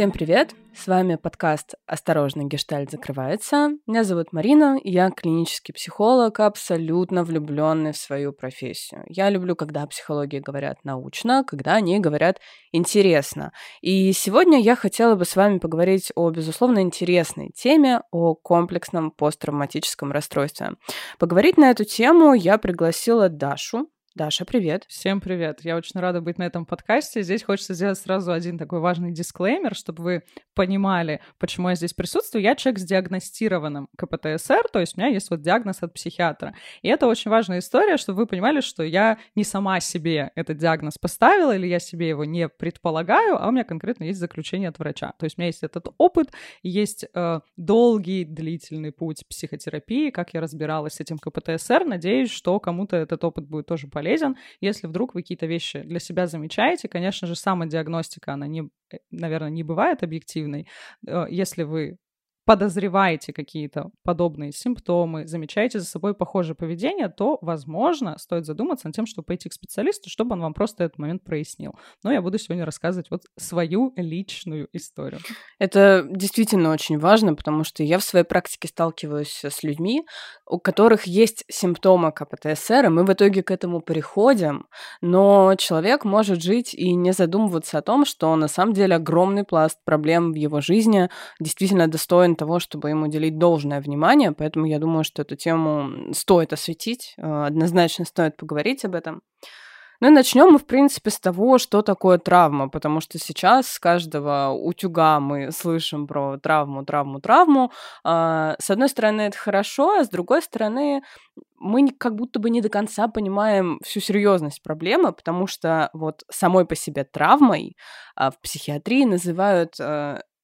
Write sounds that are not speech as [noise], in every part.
Всем привет! С вами подкаст «Осторожно, гештальт закрывается». Меня зовут Марина, и я клинический психолог, абсолютно влюбленный в свою профессию. Я люблю, когда о психологии говорят научно, когда они говорят интересно. И сегодня я хотела бы с вами поговорить о, безусловно, интересной теме, о комплексном посттравматическом расстройстве. Поговорить на эту тему я пригласила Дашу, Даша, привет. Всем привет. Я очень рада быть на этом подкасте. Здесь хочется сделать сразу один такой важный дисклеймер, чтобы вы понимали, почему я здесь присутствую. Я человек с диагностированным КПТСР, то есть у меня есть вот диагноз от психиатра. И это очень важная история, чтобы вы понимали, что я не сама себе этот диагноз поставила, или я себе его не предполагаю, а у меня конкретно есть заключение от врача. То есть у меня есть этот опыт, есть э, долгий, длительный путь психотерапии, как я разбиралась с этим КПТСР. Надеюсь, что кому-то этот опыт будет тоже полезен полезен. Если вдруг вы какие-то вещи для себя замечаете, конечно же, самодиагностика, она, не, э, наверное, не бывает объективной. Э, если вы подозреваете какие-то подобные симптомы, замечаете за собой похожее поведение, то, возможно, стоит задуматься над тем, чтобы пойти к специалисту, чтобы он вам просто этот момент прояснил. Но я буду сегодня рассказывать вот свою личную историю. Это действительно очень важно, потому что я в своей практике сталкиваюсь с людьми, у которых есть симптомы КПТСР, и мы в итоге к этому приходим, но человек может жить и не задумываться о том, что на самом деле огромный пласт проблем в его жизни действительно достоин того, чтобы ему уделить должное внимание, поэтому я думаю, что эту тему стоит осветить, э, однозначно стоит поговорить об этом. Ну и начнем мы, в принципе, с того, что такое травма, потому что сейчас с каждого утюга мы слышим про травму, травму, травму. А, с одной стороны, это хорошо, а с другой стороны, мы как будто бы не до конца понимаем всю серьезность проблемы, потому что вот самой по себе травмой а, в психиатрии называют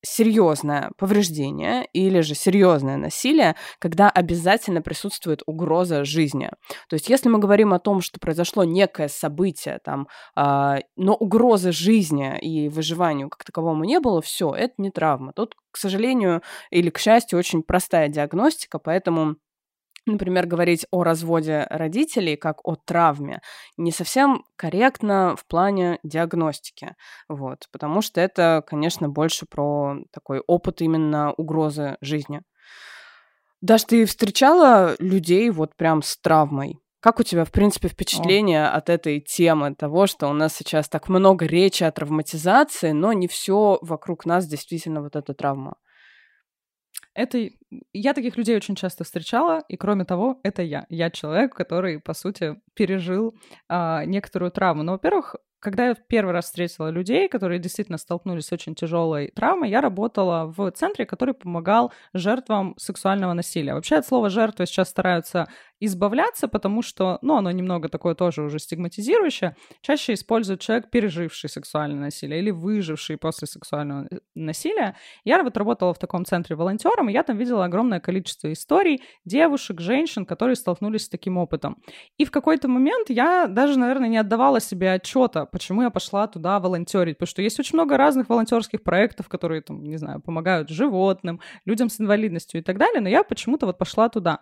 серьезное повреждение или же серьезное насилие, когда обязательно присутствует угроза жизни. То есть, если мы говорим о том, что произошло некое событие, там, э, но угрозы жизни и выживанию как таковому не было, все, это не травма. Тут, к сожалению или к счастью, очень простая диагностика, поэтому например, говорить о разводе родителей как о травме не совсем корректно в плане диагностики, вот, потому что это, конечно, больше про такой опыт именно угрозы жизни. Даш, ты встречала людей вот прям с травмой? Как у тебя, в принципе, впечатление О. от этой темы, того, что у нас сейчас так много речи о травматизации, но не все вокруг нас действительно вот эта травма? Это я таких людей очень часто встречала, и кроме того, это я. Я человек, который, по сути, пережил а, некоторую травму. Но, во-первых, когда я первый раз встретила людей, которые действительно столкнулись с очень тяжелой травмой, я работала в центре, который помогал жертвам сексуального насилия. Вообще от слова жертва сейчас стараются избавляться, потому что, ну, оно немного такое тоже уже стигматизирующее. Чаще используют человек, переживший сексуальное насилие или выживший после сексуального насилия. Я вот работала в таком центре волонтером, и я там видела огромное количество историй девушек, женщин, которые столкнулись с таким опытом. И в какой-то момент я даже, наверное, не отдавала себе отчета, почему я пошла туда волонтерить, потому что есть очень много разных волонтерских проектов, которые, там, не знаю, помогают животным, людям с инвалидностью и так далее, но я почему-то вот пошла туда.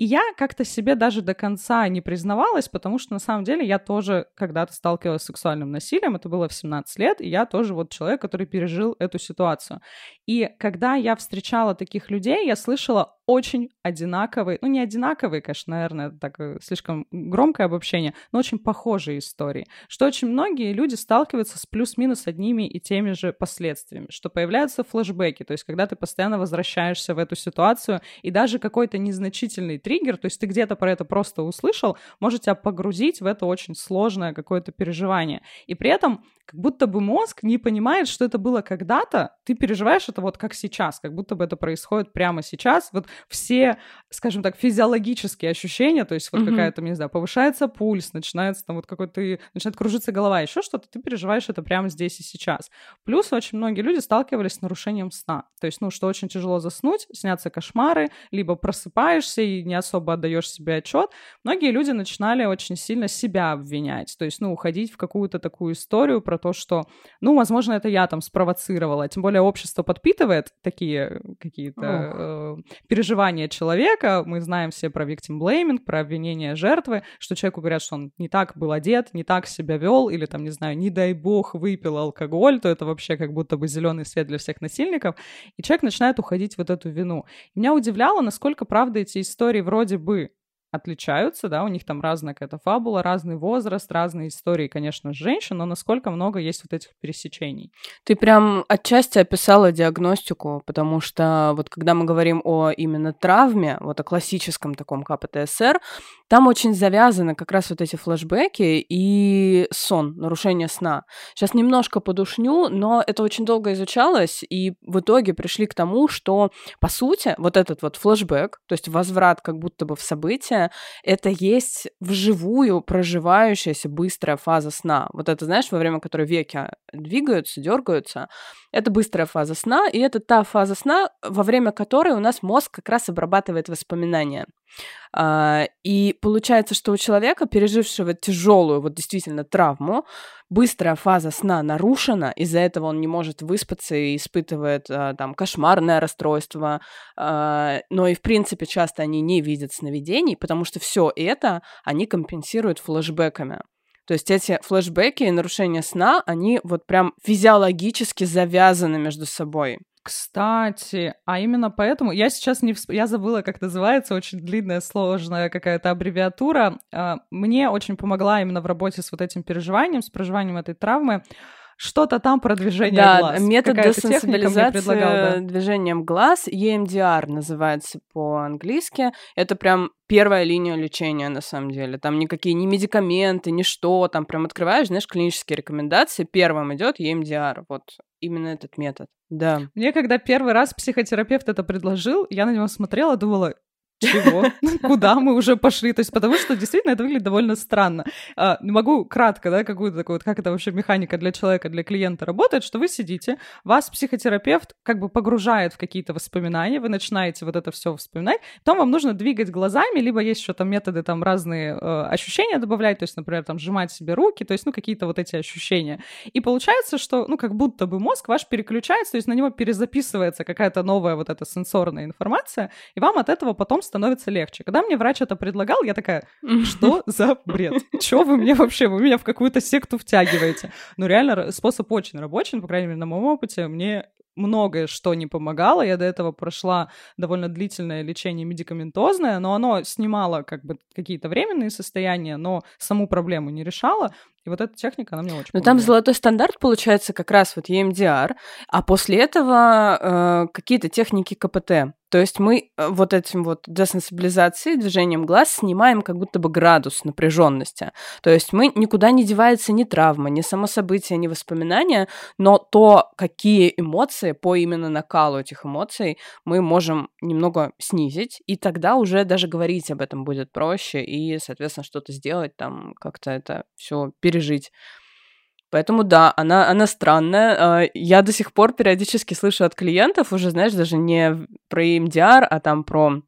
И я как-то себе даже до конца не признавалась, потому что на самом деле я тоже когда-то сталкивалась с сексуальным насилием, это было в 17 лет, и я тоже вот человек, который пережил эту ситуацию. И когда я встречала таких людей, я слышала очень одинаковые, ну не одинаковые, конечно, наверное, это так э, слишком громкое обобщение, но очень похожие истории, что очень многие люди сталкиваются с плюс-минус одними и теми же последствиями, что появляются флешбеки, то есть когда ты постоянно возвращаешься в эту ситуацию, и даже какой-то незначительный триггер, то есть ты где-то про это просто услышал, может тебя погрузить в это очень сложное какое-то переживание. И при этом как будто бы мозг не понимает, что это было когда-то, ты переживаешь это вот как сейчас, как будто бы это происходит прямо сейчас. Вот все, скажем так, физиологические ощущения, то есть вот mm-hmm. какая-то, не знаю, повышается пульс, начинается там вот какой-то, начинает кружиться голова, еще что-то, ты переживаешь это прямо здесь и сейчас. Плюс очень многие люди сталкивались с нарушением сна. То есть, ну, что очень тяжело заснуть, снятся кошмары, либо просыпаешься и не особо отдаешь себе отчет. Многие люди начинали очень сильно себя обвинять, то есть, ну, уходить в какую-то такую историю про то, что, ну, возможно, это я там спровоцировала. Тем более общество подпитывает такие какие-то э, переживания человека. Мы знаем все про victim blaming, про обвинение жертвы, что человеку говорят, что он не так был одет, не так себя вел, или там, не знаю, не дай бог выпил алкоголь, то это вообще как будто бы зеленый свет для всех насильников. И человек начинает уходить в вот эту вину. И меня удивляло, насколько, правда, эти истории вроде бы отличаются, да, у них там разная какая-то фабула, разный возраст, разные истории, конечно, женщин, но насколько много есть вот этих пересечений. Ты прям отчасти описала диагностику, потому что вот когда мы говорим о именно травме, вот о классическом таком КПТСР, там очень завязаны как раз вот эти флешбеки и сон, нарушение сна. Сейчас немножко подушню, но это очень долго изучалось, и в итоге пришли к тому, что, по сути, вот этот вот флешбэк, то есть возврат как будто бы в событие, это есть вживую проживающаяся быстрая фаза сна. Вот это, знаешь, во время которой веки двигаются, дергаются, это быстрая фаза сна, и это та фаза сна, во время которой у нас мозг как раз обрабатывает воспоминания. А, и получается, что у человека, пережившего тяжелую, вот действительно травму, быстрая фаза сна нарушена, из-за этого он не может выспаться и испытывает а, там кошмарное расстройство, а, но и в принципе часто они не видят сновидений, потому что все это они компенсируют флешбеками. То есть эти флешбеки и нарушения сна, они вот прям физиологически завязаны между собой. Кстати, а именно поэтому я сейчас не всп... я забыла, как называется, очень длинная, сложная какая-то аббревиатура. А, мне очень помогла именно в работе с вот этим переживанием, с проживанием этой травмы. Что-то там про движение да, глаз. метод десенсибилизации движением глаз, EMDR называется по-английски. Это прям первая линия лечения, на самом деле. Там никакие ни медикаменты, ни что. Там прям открываешь, знаешь, клинические рекомендации. Первым идет EMDR. Вот именно этот метод. Да. Мне когда первый раз психотерапевт это предложил, я на него смотрела, думала, чего? [laughs] Куда мы уже пошли? То есть потому что действительно это выглядит довольно странно. А, могу кратко, да, какую-то такую вот, как это вообще механика для человека, для клиента работает, что вы сидите, вас психотерапевт как бы погружает в какие-то воспоминания, вы начинаете вот это все вспоминать, потом вам нужно двигать глазами, либо есть еще там методы там разные э, ощущения добавлять, то есть, например, там сжимать себе руки, то есть, ну, какие-то вот эти ощущения. И получается, что, ну, как будто бы мозг ваш переключается, то есть на него перезаписывается какая-то новая вот эта сенсорная информация, и вам от этого потом становится легче. Когда мне врач это предлагал, я такая, что за бред? Что вы мне вообще, вы меня в какую-то секту втягиваете? Ну, реально, способ очень рабочий, по крайней мере, на моем опыте, мне многое что не помогало. Я до этого прошла довольно длительное лечение медикаментозное, но оно снимало как бы какие-то временные состояния, но саму проблему не решало. И вот эта техника, она мне очень Но там золотой стандарт получается как раз вот EMDR, а после этого э, какие-то техники КПТ. То есть мы э, вот этим вот десенсибилизацией, движением глаз снимаем как будто бы градус напряженности. То есть мы никуда не девается ни травма, ни само событие, ни воспоминания, но то, какие эмоции по именно накалу этих эмоций мы можем немного снизить, и тогда уже даже говорить об этом будет проще, и, соответственно, что-то сделать там, как-то это все пережить. Поэтому да, она, она странная. А, я до сих пор периодически слышу от клиентов, уже, знаешь, даже не про EMDR, а там про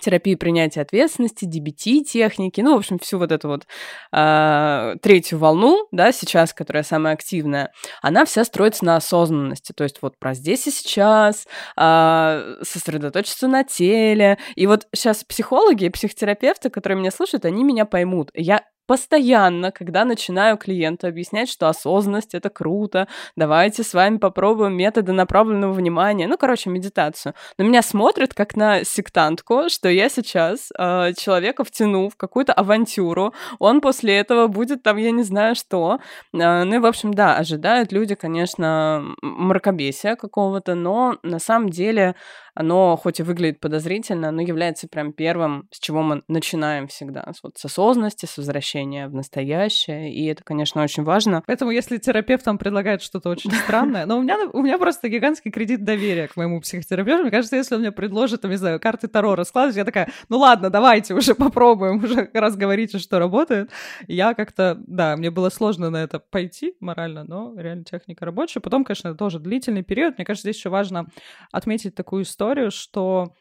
терапию принятия ответственности, DBT-техники, ну, в общем, всю вот эту вот э, третью волну, да, сейчас, которая самая активная, она вся строится на осознанности, то есть вот про здесь и сейчас, э, сосредоточиться на теле, и вот сейчас психологи и психотерапевты, которые меня слушают, они меня поймут. Я постоянно, когда начинаю клиенту объяснять, что осознанность — это круто, давайте с вами попробуем методы направленного внимания, ну, короче, медитацию. На меня смотрят как на сектантку, что я сейчас э, человека втяну в какую-то авантюру, он после этого будет там, я не знаю что. Э, ну и, в общем, да, ожидают люди, конечно, мракобесия какого-то, но на самом деле оно хоть и выглядит подозрительно, но является прям первым, с чего мы начинаем всегда. Вот с осознанности, с возвращения в настоящее, и это, конечно, очень важно. Поэтому если терапевт там предлагает что-то очень странное, но у меня, у меня просто гигантский кредит доверия к моему психотерапевту. Мне кажется, если он мне предложит, там, не знаю, карты Таро раскладывать, я такая, ну ладно, давайте уже попробуем, уже раз говорите, что работает. Я как-то, да, мне было сложно на это пойти морально, но реально техника рабочая. Потом, конечно, это тоже длительный период. Мне кажется, здесь еще важно отметить такую историю, историю, что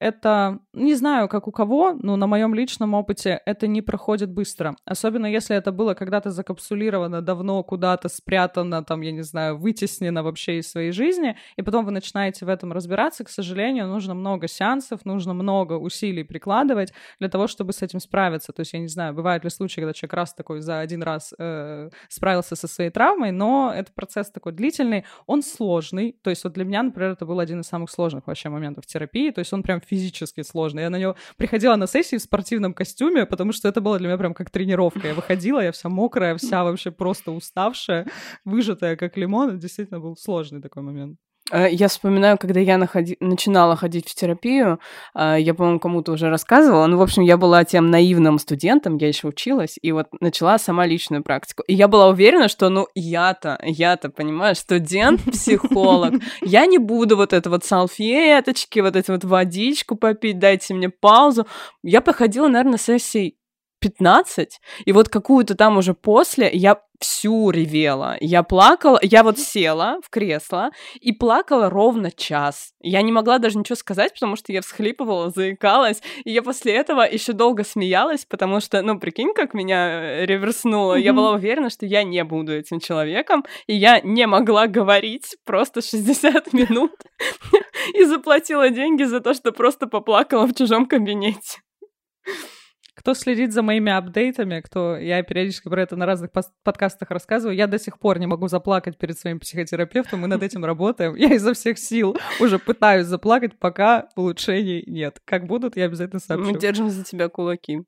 это, не знаю, как у кого, но на моем личном опыте это не проходит быстро. Особенно если это было когда-то закапсулировано давно, куда-то спрятано, там, я не знаю, вытеснено вообще из своей жизни, и потом вы начинаете в этом разбираться, к сожалению, нужно много сеансов, нужно много усилий прикладывать для того, чтобы с этим справиться. То есть, я не знаю, бывают ли случаи, когда человек раз такой за один раз э, справился со своей травмой, но это процесс такой длительный, он сложный. То есть, вот для меня, например, это был один из самых сложных вообще моментов терапии, то есть он прям физически сложно. Я на него приходила на сессии в спортивном костюме, потому что это было для меня прям как тренировка. Я выходила, я вся мокрая, вся вообще просто уставшая, выжатая, как лимон. Это действительно был сложный такой момент. Э, я вспоминаю, когда я находи... начинала ходить в терапию, э, я, по-моему, кому-то уже рассказывала. Ну, в общем, я была тем наивным студентом, я еще училась, и вот начала сама личную практику. И я была уверена, что, ну, я-то, я-то, понимаешь, студент-психолог. [laughs] Я не буду вот это вот салфеточки, вот эти вот водичку попить, дайте мне паузу. Я походила, наверное, сессий 15, и вот какую-то там уже после я всю ревела. Я плакала, я вот села в кресло и плакала ровно час. Я не могла даже ничего сказать, потому что я всхлипывала, заикалась, и я после этого еще долго смеялась, потому что, ну, прикинь, как меня э, реверснуло. Mm-hmm. Я была уверена, что я не буду этим человеком, и я не могла говорить просто 60 [laughs] минут и заплатила деньги за то, что просто поплакала в чужом кабинете. Кто следит за моими апдейтами, кто я периодически про это на разных подкастах рассказываю, я до сих пор не могу заплакать перед своим психотерапевтом, мы над этим работаем. Я изо всех сил уже пытаюсь заплакать, пока улучшений нет. Как будут, я обязательно сообщу. Мы держим за тебя кулаки.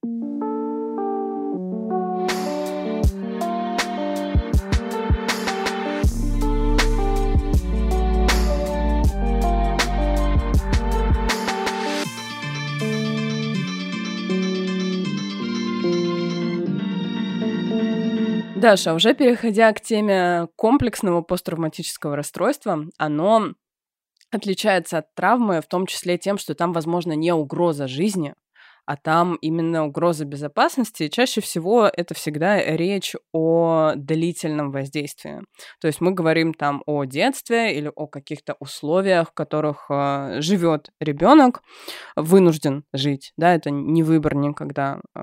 Даша, уже переходя к теме комплексного посттравматического расстройства, оно отличается от травмы в том числе тем, что там, возможно, не угроза жизни, а там именно угроза безопасности. Чаще всего это всегда речь о длительном воздействии. То есть мы говорим там о детстве или о каких-то условиях, в которых э, живет ребенок, вынужден жить. Да, это не выбор никогда э,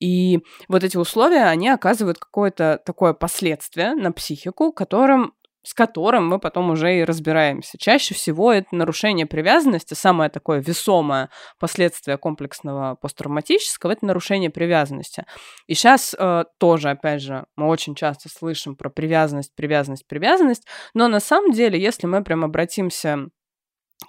и вот эти условия, они оказывают какое-то такое последствие на психику, которым с которым мы потом уже и разбираемся. Чаще всего это нарушение привязанности, самое такое весомое последствие комплексного посттравматического, это нарушение привязанности. И сейчас э, тоже, опять же, мы очень часто слышим про привязанность, привязанность, привязанность, но на самом деле, если мы прям обратимся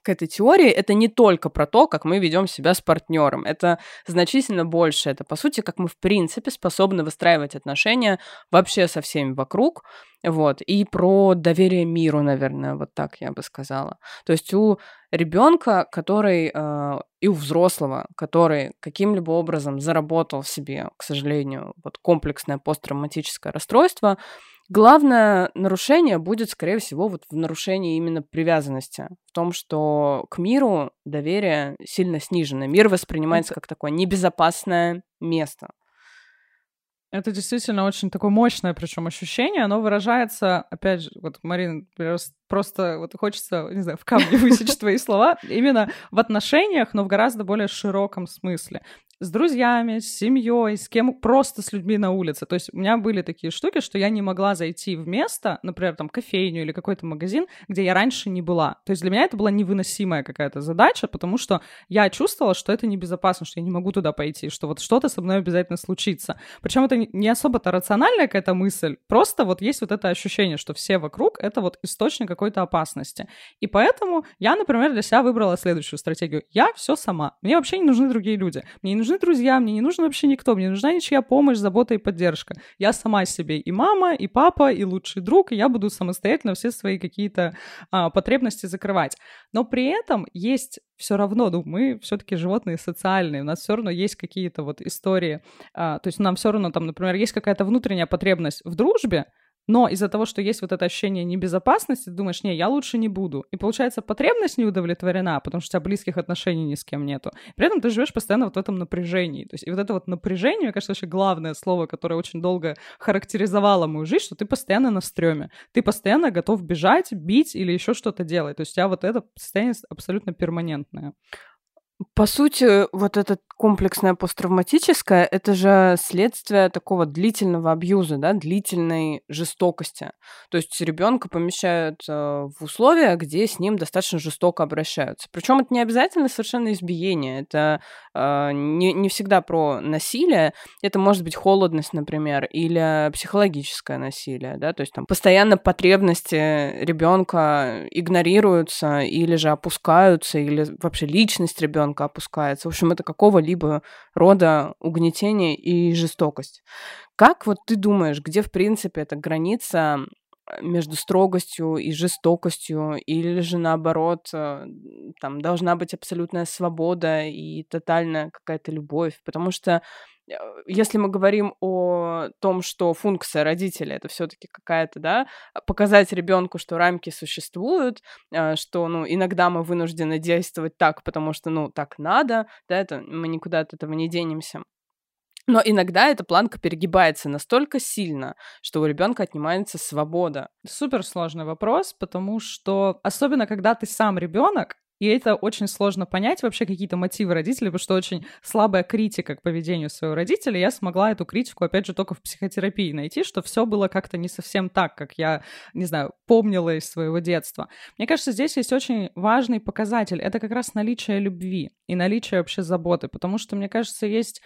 к этой теории, это не только про то, как мы ведем себя с партнером. Это значительно больше. Это, по сути, как мы, в принципе, способны выстраивать отношения вообще со всеми вокруг. Вот. И про доверие миру, наверное, вот так я бы сказала. То есть у ребенка, который э, и у взрослого, который каким-либо образом заработал в себе, к сожалению, вот комплексное посттравматическое расстройство, Главное нарушение будет, скорее всего, вот в нарушении именно привязанности, в том, что к миру доверие сильно снижено. Мир воспринимается как такое небезопасное место. Это действительно очень такое мощное, причем ощущение. Оно выражается, опять же, вот, Марина, просто вот хочется, не знаю, в камне высечь твои слова, именно в отношениях, но в гораздо более широком смысле с друзьями, с семьей, с кем просто с людьми на улице. То есть у меня были такие штуки, что я не могла зайти в место, например, там кофейню или какой-то магазин, где я раньше не была. То есть для меня это была невыносимая какая-то задача, потому что я чувствовала, что это небезопасно, что я не могу туда пойти, что вот что-то со мной обязательно случится. Причем это не особо-то рациональная какая-то мысль, просто вот есть вот это ощущение, что все вокруг — это вот источник какой-то опасности. И поэтому я, например, для себя выбрала следующую стратегию. Я все сама. Мне вообще не нужны другие люди. Мне не нужны друзья, мне не нужен вообще никто, мне нужна ничья помощь, забота и поддержка. Я сама себе и мама, и папа, и лучший друг, и я буду самостоятельно все свои какие-то а, потребности закрывать. Но при этом есть все равно, ну, мы все-таки животные социальные, у нас все равно есть какие-то вот истории, а, то есть нам все равно там, например, есть какая-то внутренняя потребность в дружбе, но из-за того, что есть вот это ощущение небезопасности, ты думаешь, не, я лучше не буду. И получается, потребность не удовлетворена, потому что у тебя близких отношений ни с кем нету. При этом ты живешь постоянно вот в этом напряжении. То есть и вот это вот напряжение, мне кажется, вообще главное слово, которое очень долго характеризовало мою жизнь, что ты постоянно на стреме. Ты постоянно готов бежать, бить или еще что-то делать. То есть у тебя вот это состояние абсолютно перманентное. По сути, вот это комплексное посттравматическое — это же следствие такого длительного абьюза, да, длительной жестокости. То есть ребенка помещают э, в условия, где с ним достаточно жестоко обращаются. Причем это не обязательно совершенно избиение, это э, не, не всегда про насилие, это может быть холодность, например, или психологическое насилие, да, то есть там постоянно потребности ребенка игнорируются или же опускаются, или вообще личность ребенка опускается. В общем, это какого-либо рода угнетение и жестокость. Как вот ты думаешь, где, в принципе, эта граница между строгостью и жестокостью, или же наоборот, э, там должна быть абсолютная свобода и тотальная какая-то любовь, потому что э, если мы говорим о том, что функция родителя это все-таки какая-то, да, показать ребенку, что рамки существуют, э, что, ну, иногда мы вынуждены действовать так, потому что, ну, так надо, да, это мы никуда от этого не денемся. Но иногда эта планка перегибается настолько сильно, что у ребенка отнимается свобода. Супер сложный вопрос, потому что особенно когда ты сам ребенок, и это очень сложно понять вообще какие-то мотивы родителей, потому что очень слабая критика к поведению своего родителя. Я смогла эту критику, опять же, только в психотерапии найти, что все было как-то не совсем так, как я, не знаю, помнила из своего детства. Мне кажется, здесь есть очень важный показатель. Это как раз наличие любви и наличие вообще заботы, потому что, мне кажется, есть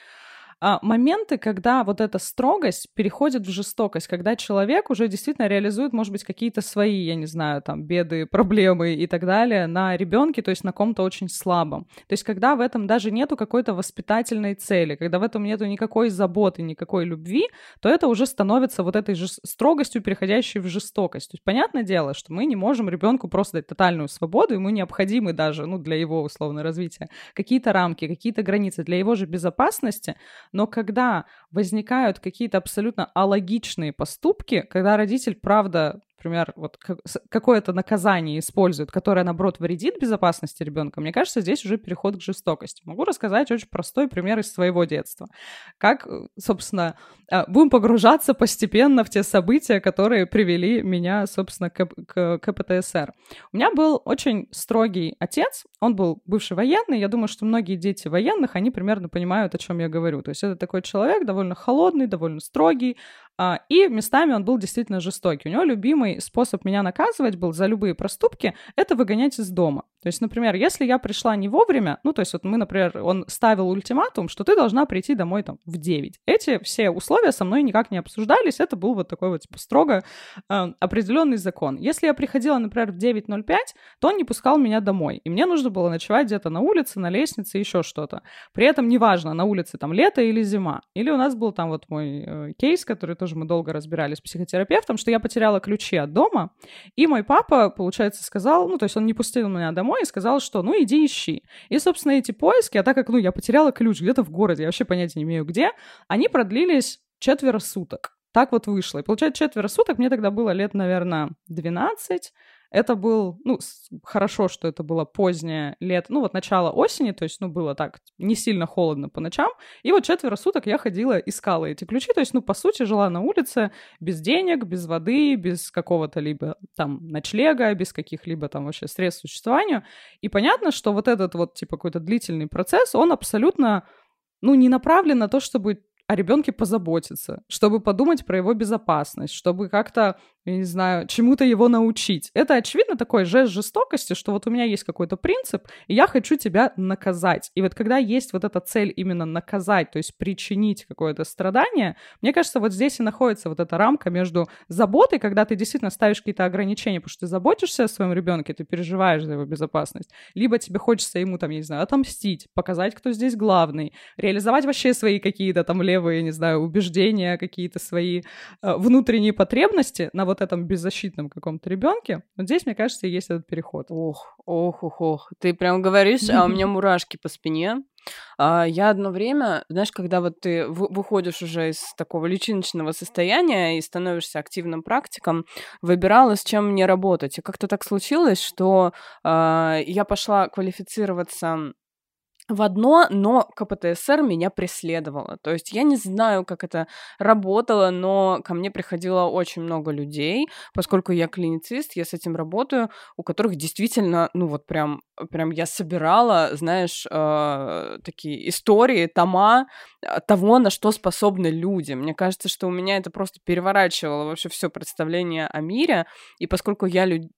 а, моменты, когда вот эта строгость переходит в жестокость, когда человек уже действительно реализует, может быть, какие-то свои, я не знаю, там, беды, проблемы и так далее на ребенке, то есть на ком-то очень слабом. То есть когда в этом даже нету какой-то воспитательной цели, когда в этом нету никакой заботы, никакой любви, то это уже становится вот этой же строгостью, переходящей в жестокость. То есть понятное дело, что мы не можем ребенку просто дать тотальную свободу, ему необходимы даже, ну, для его условного развития какие-то рамки, какие-то границы, для его же безопасности, но когда возникают какие-то абсолютно алогичные поступки, когда родитель, правда, например, вот какое-то наказание использует, которое, наоборот, вредит безопасности ребенка, мне кажется, здесь уже переход к жестокости. Могу рассказать очень простой пример из своего детства. Как, э, собственно, э, будем погружаться постепенно в те события, которые привели меня, собственно, к, к, к ПТСР. У меня был очень строгий отец, он был бывший военный, я думаю, что многие дети военных, они примерно понимают, о чем я говорю. То есть это такой человек довольно холодный, довольно строгий, и местами он был действительно жестокий. У него любимый способ меня наказывать был за любые проступки — это выгонять из дома. То есть, например, если я пришла не вовремя, ну, то есть вот мы, например, он ставил ультиматум, что ты должна прийти домой там в 9. Эти все условия со мной никак не обсуждались, это был вот такой вот типа строго э, определенный закон. Если я приходила, например, в 9.05, то он не пускал меня домой, и мне нужно было ночевать где-то на улице, на лестнице, еще что-то. При этом неважно, на улице там лето или зима. Или у нас был там вот мой э, кейс, который тоже мы долго разбирали с психотерапевтом, что я потеряла ключи от дома, и мой папа, получается, сказал, ну, то есть он не пустил меня домой и сказал, что ну иди ищи. И, собственно, эти поиски, а так как, ну, я потеряла ключ где-то в городе, я вообще понятия не имею где, они продлились четверо суток. Так вот вышло. И получается, четверо суток, мне тогда было лет, наверное, 12, это был, ну, хорошо, что это было позднее лето, ну, вот начало осени, то есть, ну, было так, не сильно холодно по ночам. И вот четверо суток я ходила, искала эти ключи, то есть, ну, по сути, жила на улице без денег, без воды, без какого-то либо там ночлега, без каких-либо там вообще средств существования. И понятно, что вот этот вот, типа, какой-то длительный процесс, он абсолютно ну, не направлен на то, чтобы о ребенке позаботиться, чтобы подумать про его безопасность, чтобы как-то я не знаю, чему-то его научить. Это, очевидно, такой жест жестокости, что вот у меня есть какой-то принцип, и я хочу тебя наказать. И вот когда есть вот эта цель именно наказать, то есть причинить какое-то страдание, мне кажется, вот здесь и находится вот эта рамка между заботой, когда ты действительно ставишь какие-то ограничения, потому что ты заботишься о своем ребенке, ты переживаешь за его безопасность, либо тебе хочется ему, там, я не знаю, отомстить, показать, кто здесь главный, реализовать вообще свои какие-то там левые, не знаю, убеждения, какие-то свои э, внутренние потребности на вот этом беззащитном каком-то ребенке. Вот здесь, мне кажется, есть этот переход. Ох, ох, ох, ох. Ты прям говоришь, а у меня [laughs] мурашки по спине. А, я одно время, знаешь, когда вот ты выходишь уже из такого личиночного состояния и становишься активным практиком, выбирала, с чем мне работать. И как-то так случилось, что а, я пошла квалифицироваться в одно, но КПТСР меня преследовало. То есть я не знаю, как это работало, но ко мне приходило очень много людей, поскольку я клиницист, я с этим работаю, у которых действительно, ну вот прям, прям я собирала, знаешь, э, такие истории, тома э, того, на что способны люди. Мне кажется, что у меня это просто переворачивало вообще все представление о мире, и поскольку я люд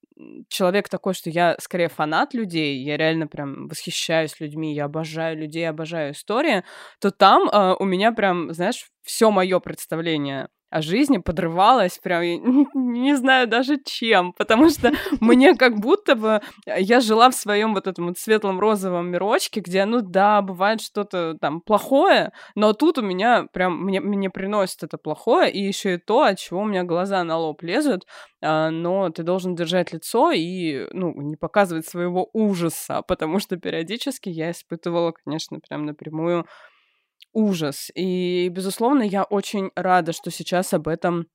человек такой, что я скорее фанат людей, я реально прям восхищаюсь людьми, я обожаю людей, обожаю истории, то там э, у меня прям, знаешь, все мое представление о жизни подрывалась прям, [laughs] не знаю даже чем, потому что [laughs] мне как будто бы э, я жила в своем вот этом вот светлом розовом мирочке, где, ну да, бывает что-то там плохое, но тут у меня прям, мне, мне приносит это плохое, и еще и то, от чего у меня глаза на лоб лезут, а, но ты должен держать лицо и, ну, не показывать своего ужаса, потому что периодически я испытывала, конечно, прям напрямую ужас. И, безусловно, я очень рада, что сейчас об этом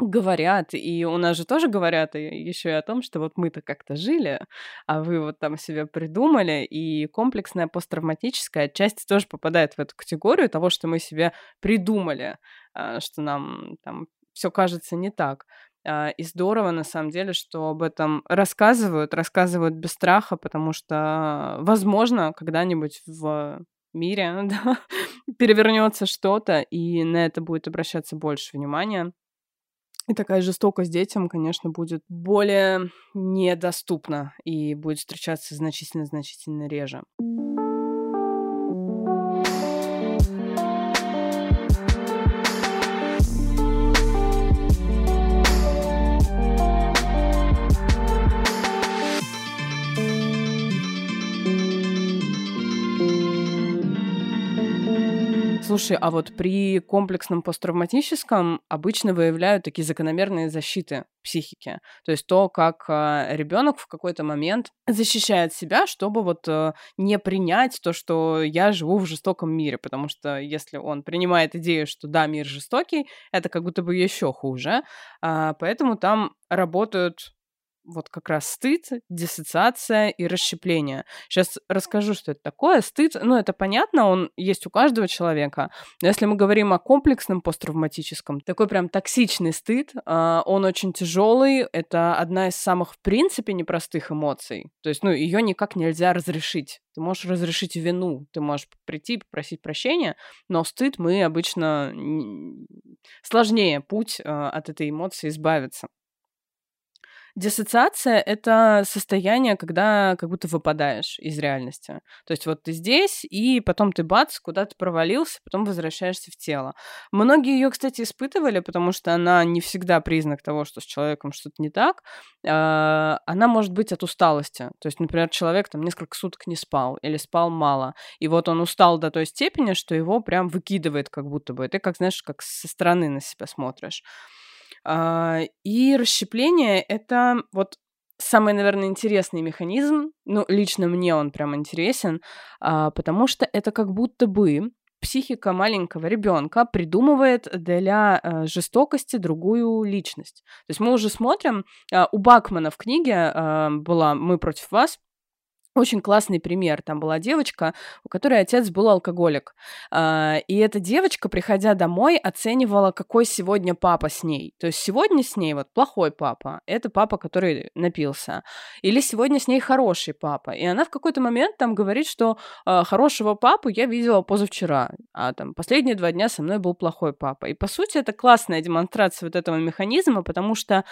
говорят, и у нас же тоже говорят еще и о том, что вот мы-то как-то жили, а вы вот там себе придумали, и комплексная посттравматическая отчасти тоже попадает в эту категорию того, что мы себе придумали, а, что нам там все кажется не так. А, и здорово, на самом деле, что об этом рассказывают, рассказывают без страха, потому что, возможно, когда-нибудь в мире [laughs] да, перевернется что-то, и на это будет обращаться больше внимания. И такая жестокость детям, конечно, будет более недоступна и будет встречаться значительно-значительно реже. Слушай, а вот при комплексном посттравматическом обычно выявляют такие закономерные защиты психики. То есть то, как э, ребенок в какой-то момент защищает себя, чтобы вот э, не принять то, что я живу в жестоком мире. Потому что если он принимает идею, что да, мир жестокий, это как будто бы еще хуже. А, поэтому там работают вот как раз стыд, диссоциация и расщепление. Сейчас расскажу, что это такое. Стыд, ну, это понятно, он есть у каждого человека. Но если мы говорим о комплексном посттравматическом, такой прям токсичный стыд, а, он очень тяжелый. Это одна из самых, в принципе, непростых эмоций. То есть, ну, ее никак нельзя разрешить. Ты можешь разрешить вину, ты можешь прийти, попросить прощения, но стыд мы обычно сложнее путь а, от этой эмоции избавиться. Диссоциация — это состояние, когда как будто выпадаешь из реальности. То есть вот ты здесь, и потом ты бац, куда то провалился, потом возвращаешься в тело. Многие ее, кстати, испытывали, потому что она не всегда признак того, что с человеком что-то не так. А, она может быть от усталости. То есть, например, человек там несколько суток не спал или спал мало, и вот он устал до той степени, что его прям выкидывает как будто бы. Ты как, знаешь, как со стороны на себя смотришь. А, и расщепление — это вот самый, наверное, интересный механизм. Ну, лично мне он прям интересен, а, потому что это как будто бы психика маленького ребенка придумывает для э, жестокости другую личность. То есть мы уже смотрим, э, у Бакмана в книге была «Мы против вас», очень классный пример. Там была девочка, у которой отец был алкоголик. А, и эта девочка, приходя домой, оценивала, какой сегодня папа с ней. То есть сегодня с ней вот плохой папа, это папа, который напился. Или сегодня с ней хороший папа. И она в какой-то момент там говорит, что а, хорошего папу я видела позавчера, а там последние два дня со мной был плохой папа. И по сути это классная демонстрация вот этого механизма, потому что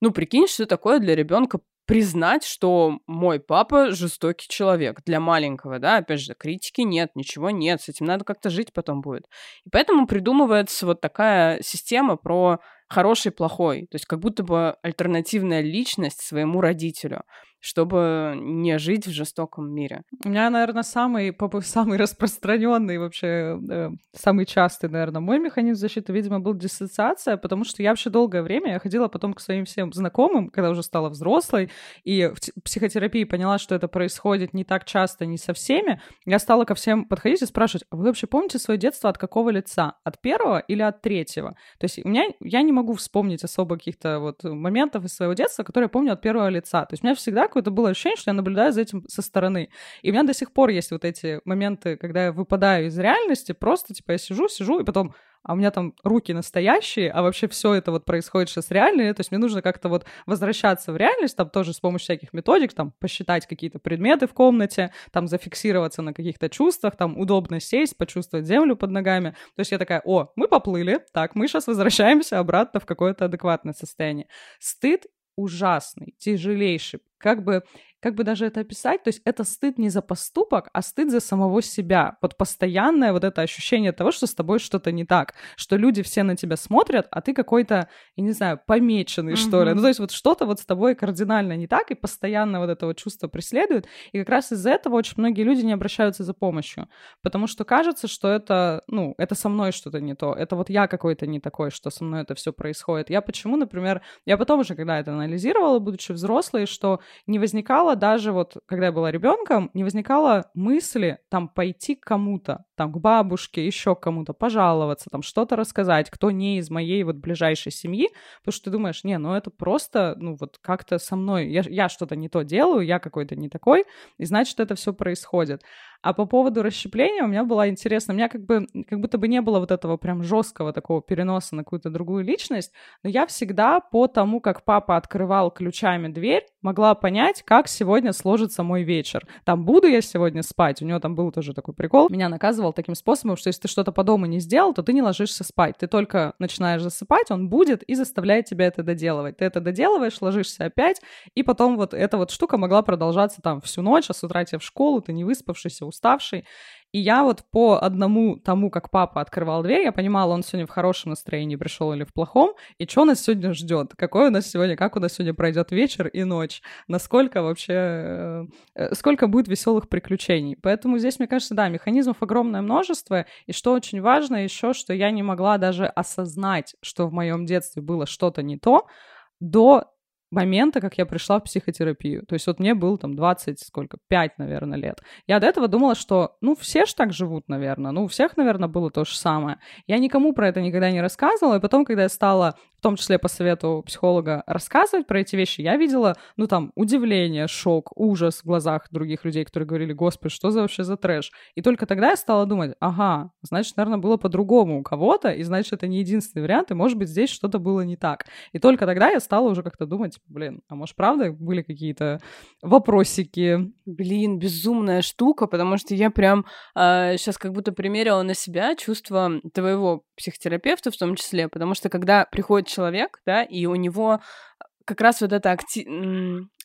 ну, прикинь, что такое для ребенка признать, что мой папа жестокий человек. Для маленького, да, опять же, критики нет, ничего нет, с этим надо как-то жить потом будет. И поэтому придумывается вот такая система про хороший, плохой, то есть как будто бы альтернативная личность своему родителю чтобы не жить в жестоком мире. У меня, наверное, самый, [laughs] самый распространенный вообще, э, самый частый, наверное, мой механизм защиты, видимо, был диссоциация, потому что я вообще долгое время, я ходила потом к своим всем знакомым, когда уже стала взрослой, и в психотерапии поняла, что это происходит не так часто, не со всеми, я стала ко всем подходить и спрашивать, а вы вообще помните свое детство от какого лица? От первого или от третьего? То есть у меня, я не могу вспомнить особо каких-то вот моментов из своего детства, которые я помню от первого лица. То есть у меня всегда какое-то было ощущение, что я наблюдаю за этим со стороны. И у меня до сих пор есть вот эти моменты, когда я выпадаю из реальности, просто, типа, я сижу, сижу, и потом а у меня там руки настоящие, а вообще все это вот происходит сейчас реально, то есть мне нужно как-то вот возвращаться в реальность, там тоже с помощью всяких методик, там посчитать какие-то предметы в комнате, там зафиксироваться на каких-то чувствах, там удобно сесть, почувствовать землю под ногами. То есть я такая, о, мы поплыли, так, мы сейчас возвращаемся обратно в какое-то адекватное состояние. Стыд ужасный, тяжелейший. Как бы как бы даже это описать, то есть это стыд не за поступок, а стыд за самого себя. Вот постоянное вот это ощущение того, что с тобой что-то не так, что люди все на тебя смотрят, а ты какой-то, я не знаю, помеченный, mm-hmm. что ли. Ну, то есть вот что-то вот с тобой кардинально не так, и постоянно вот это вот чувство преследует. И как раз из-за этого очень многие люди не обращаются за помощью, потому что кажется, что это, ну, это со мной что-то не то, это вот я какой-то не такой, что со мной это все происходит. Я почему, например, я потом уже, когда это анализировала, будучи взрослой, что не возникало даже вот, когда я была ребенком, не возникало мысли там пойти к кому-то, там к бабушке, еще кому-то, пожаловаться, там что-то рассказать, кто не из моей вот ближайшей семьи, потому что ты думаешь, не, ну это просто, ну вот как-то со мной, я, я что-то не то делаю, я какой-то не такой, и значит это все происходит. А по поводу расщепления у меня была интересна, у меня как бы как будто бы не было вот этого прям жесткого такого переноса на какую-то другую личность, но я всегда по тому, как папа открывал ключами дверь, могла понять, как сегодня сложится мой вечер. Там буду я сегодня спать, у него там был тоже такой прикол, меня наказывал таким способом, что если ты что-то по дому не сделал, то ты не ложишься спать, ты только начинаешь засыпать, он будет и заставляет тебя это доделывать. Ты это доделываешь, ложишься опять, и потом вот эта вот штука могла продолжаться там всю ночь, а с утра тебе в школу, ты не выспавшийся, уставший. И я вот по одному тому, как папа открывал дверь, я понимала, он сегодня в хорошем настроении пришел или в плохом, и что нас сегодня ждет, какой у нас сегодня, как у нас сегодня пройдет вечер и ночь, насколько вообще, э, э, сколько будет веселых приключений. Поэтому здесь, мне кажется, да, механизмов огромное множество, и что очень важно еще, что я не могла даже осознать, что в моем детстве было что-то не то, до момента, как я пришла в психотерапию. То есть вот мне было там 20, сколько, 5, наверное, лет. Я до этого думала, что, ну, все ж так живут, наверное. Ну, у всех, наверное, было то же самое. Я никому про это никогда не рассказывала. И потом, когда я стала в том числе по совету психолога, рассказывать про эти вещи, я видела, ну, там, удивление, шок, ужас в глазах других людей, которые говорили, господи, что за вообще за трэш? И только тогда я стала думать, ага, значит, наверное, было по-другому у кого-то, и значит, это не единственный вариант, и, может быть, здесь что-то было не так. И только тогда я стала уже как-то думать, блин, а может, правда были какие-то вопросики? Блин, безумная штука, потому что я прям э, а, сейчас как будто примерила на себя чувство твоего психотерапевта в том числе, потому что когда приходит человек, да, и у него как раз вот это акти...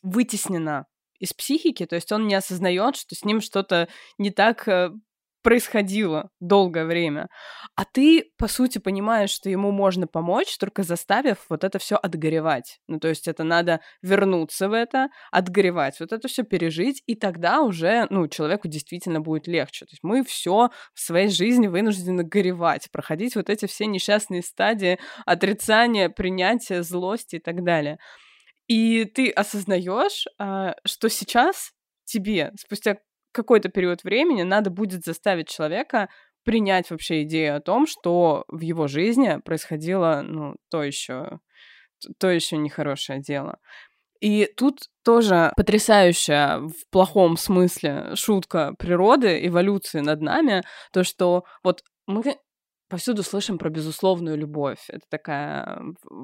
вытеснено из психики, то есть он не осознает, что с ним что-то не так э, происходило долгое время. А ты, по сути, понимаешь, что ему можно помочь, только заставив вот это все отгоревать. Ну, то есть это надо вернуться в это, отгоревать, вот это все пережить, и тогда уже, ну, человеку действительно будет легче. То есть мы все в своей жизни вынуждены горевать, проходить вот эти все несчастные стадии отрицания, принятия, злости и так далее. И ты осознаешь, а, что сейчас тебе, спустя какой-то период времени надо будет заставить человека принять вообще идею о том, что в его жизни происходило, ну, то еще, то еще нехорошее дело. И тут тоже потрясающая в плохом смысле шутка природы, эволюции над нами, то, что вот мы повсюду слышим про безусловную любовь. Это такая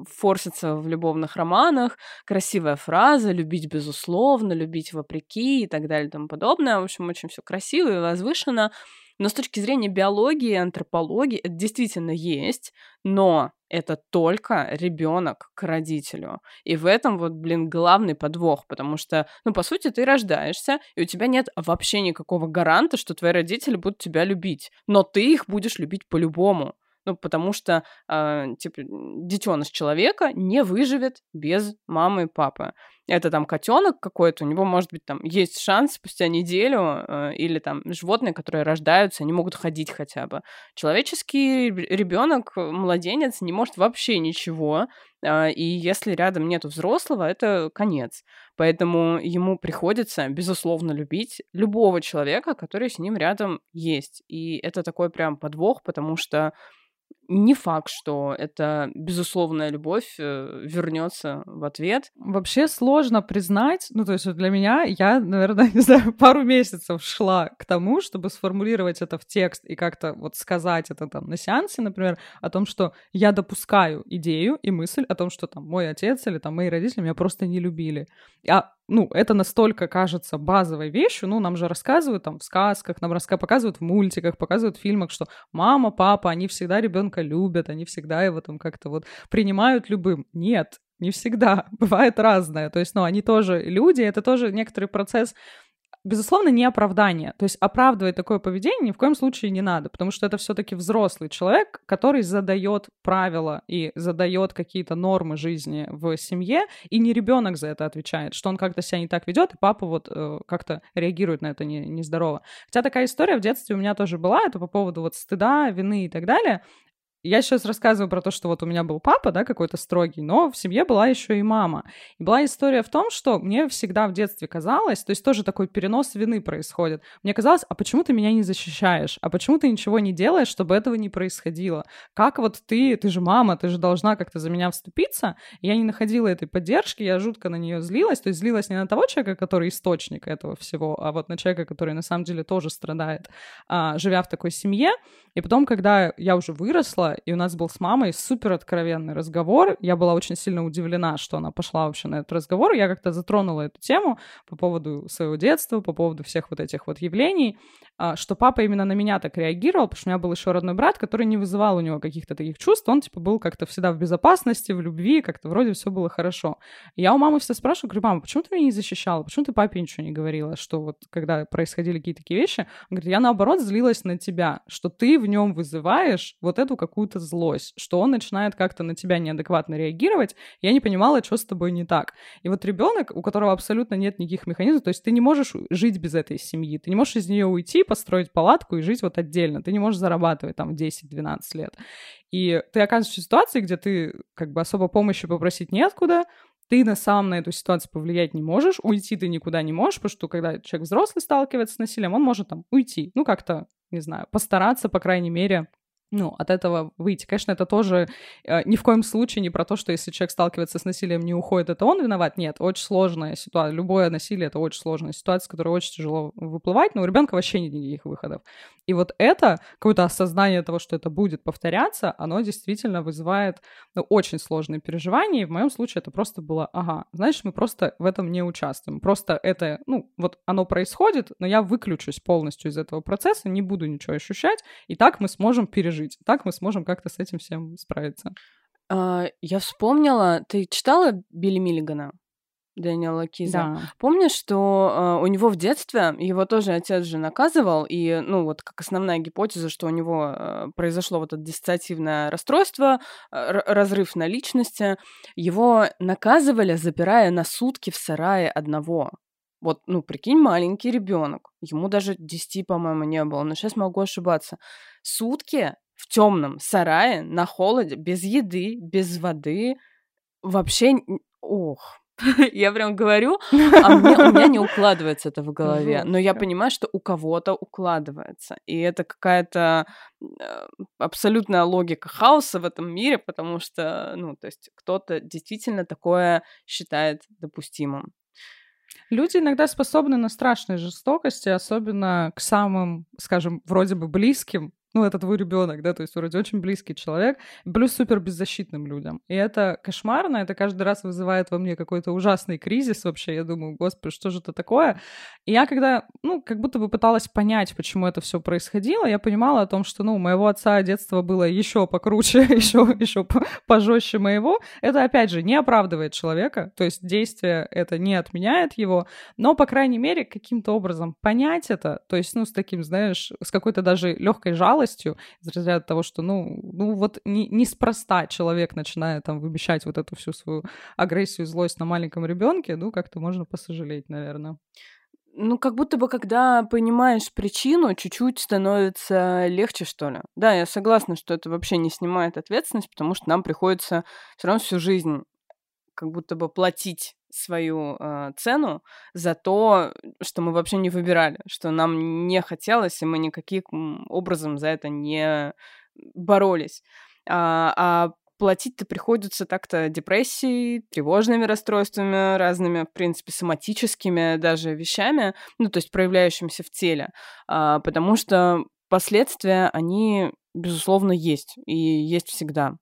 форсится в любовных романах, красивая фраза «любить безусловно», «любить вопреки» и так далее и тому подобное. В общем, очень все красиво и возвышенно. Но с точки зрения биологии, антропологии, это действительно есть, но это только ребенок к родителю. И в этом вот, блин, главный подвох, потому что, ну, по сути, ты рождаешься, и у тебя нет вообще никакого гаранта, что твои родители будут тебя любить. Но ты их будешь любить по-любому. Ну, потому что, э, типа, детеныш человека не выживет без мамы и папы. Это там котенок какой-то, у него, может быть, там есть шанс спустя неделю, э, или там животные, которые рождаются, они могут ходить хотя бы. Человеческий ребенок, младенец, не может вообще ничего, э, и если рядом нету взрослого, это конец. Поэтому ему приходится, безусловно, любить любого человека, который с ним рядом есть. И это такой прям подвох, потому что не факт, что эта безусловная любовь э, вернется в ответ. Вообще сложно признать, ну, то есть для меня, я, наверное, [laughs] не знаю, пару месяцев шла к тому, чтобы сформулировать это в текст и как-то вот сказать это там на сеансе, например, о том, что я допускаю идею и мысль о том, что там мой отец или там мои родители меня просто не любили. А ну, это настолько кажется базовой вещью, ну, нам же рассказывают там в сказках, нам раска показывают в мультиках, показывают в фильмах, что мама, папа, они всегда ребенка любят, они всегда его там как-то вот принимают любым. Нет, не всегда, [laughs] бывает разное. То есть, ну, они тоже люди, это тоже некоторый процесс безусловно, не оправдание. То есть оправдывать такое поведение ни в коем случае не надо, потому что это все-таки взрослый человек, который задает правила и задает какие-то нормы жизни в семье, и не ребенок за это отвечает, что он как-то себя не так ведет, и папа вот э, как-то реагирует на это не, нездорово. Хотя такая история в детстве у меня тоже была, это по поводу вот стыда, вины и так далее я сейчас рассказываю про то, что вот у меня был папа, да, какой-то строгий, но в семье была еще и мама. И была история в том, что мне всегда в детстве казалось, то есть тоже такой перенос вины происходит. Мне казалось, а почему ты меня не защищаешь? А почему ты ничего не делаешь, чтобы этого не происходило? Как вот ты, ты же мама, ты же должна как-то за меня вступиться? я не находила этой поддержки, я жутко на нее злилась, то есть злилась не на того человека, который источник этого всего, а вот на человека, который на самом деле тоже страдает, а, живя в такой семье. И потом, когда я уже выросла, и у нас был с мамой супер откровенный разговор, я была очень сильно удивлена, что она пошла вообще на этот разговор, я как-то затронула эту тему по поводу своего детства, по поводу всех вот этих вот явлений, что папа именно на меня так реагировал, потому что у меня был еще родной брат, который не вызывал у него каких-то таких чувств, он типа был как-то всегда в безопасности, в любви, как-то вроде все было хорошо. Я у мамы всегда спрашиваю, говорю, мама, почему ты меня не защищала, почему ты папе ничего не говорила, что вот когда происходили какие-то такие вещи, он говорит, я наоборот злилась на тебя, что ты в нем вызываешь вот эту какую-то злость, что он начинает как-то на тебя неадекватно реагировать. Я не понимала, что с тобой не так. И вот ребенок, у которого абсолютно нет никаких механизмов, то есть ты не можешь жить без этой семьи, ты не можешь из нее уйти, построить палатку и жить вот отдельно. Ты не можешь зарабатывать там 10-12 лет. И ты оказываешься в ситуации, где ты как бы особо помощи попросить неоткуда, ты на сам на эту ситуацию повлиять не можешь, уйти ты никуда не можешь, потому что когда человек взрослый сталкивается с насилием, он может там уйти, ну как-то не знаю, постараться, по крайней мере, ну, от этого выйти. Конечно, это тоже э, ни в коем случае не про то, что если человек сталкивается с насилием, не уходит, это он виноват. Нет, очень сложная ситуация. Любое насилие — это очень сложная ситуация, с которой очень тяжело выплывать, но у ребенка вообще нет никаких выходов. И вот это, какое-то осознание того, что это будет повторяться, оно действительно вызывает ну, очень сложные переживания. И в моем случае это просто было, ага, знаешь, мы просто в этом не участвуем. Просто это, ну, вот оно происходит, но я выключусь полностью из этого процесса, не буду ничего ощущать, и так мы сможем пережить. Так мы сможем как-то с этим всем справиться. А, я вспомнила, ты читала Билли Миллигана? Дэниела Киза. Да. Помнишь, что э, у него в детстве его тоже отец же наказывал, и, ну, вот как основная гипотеза, что у него э, произошло вот это диссоциативное расстройство, э, разрыв на личности, его наказывали, запирая на сутки в сарае одного. Вот, ну, прикинь, маленький ребенок. Ему даже 10, по-моему, не было, но сейчас могу ошибаться. Сутки в темном сарае, на холоде, без еды, без воды. Вообще, ох, [laughs] я прям говорю, а мне, у меня не [laughs] укладывается это в голове. Но я понимаю, что у кого-то укладывается. И это какая-то э, абсолютная логика хаоса в этом мире, потому что, ну, то есть кто-то действительно такое считает допустимым. Люди иногда способны на страшные жестокости, особенно к самым, скажем, вроде бы близким ну, это твой ребенок, да, то есть вроде очень близкий человек, плюс супер беззащитным людям. И это кошмарно, это каждый раз вызывает во мне какой-то ужасный кризис вообще. Я думаю, господи, что же это такое? И я когда, ну, как будто бы пыталась понять, почему это все происходило, я понимала о том, что, ну, у моего отца детство было еще покруче, [laughs] еще, еще пожестче моего. Это, опять же, не оправдывает человека, то есть действие это не отменяет его, но, по крайней мере, каким-то образом понять это, то есть, ну, с таким, знаешь, с какой-то даже легкой жалостью, жалостью из разряда того, что, ну, ну вот не, неспроста человек начинает там вымещать вот эту всю свою агрессию, злость на маленьком ребенке, ну, как-то можно посожалеть, наверное. Ну, как будто бы, когда понимаешь причину, чуть-чуть становится легче, что ли. Да, я согласна, что это вообще не снимает ответственность, потому что нам приходится все равно всю жизнь как будто бы платить свою э, цену за то, что мы вообще не выбирали, что нам не хотелось, и мы никаким образом за это не боролись. а, а платить-то приходится так-то депрессией, тревожными расстройствами, разными, в принципе, соматическими даже вещами, ну, то есть проявляющимися в теле, а, потому что последствия, они, безусловно, есть, и есть всегда.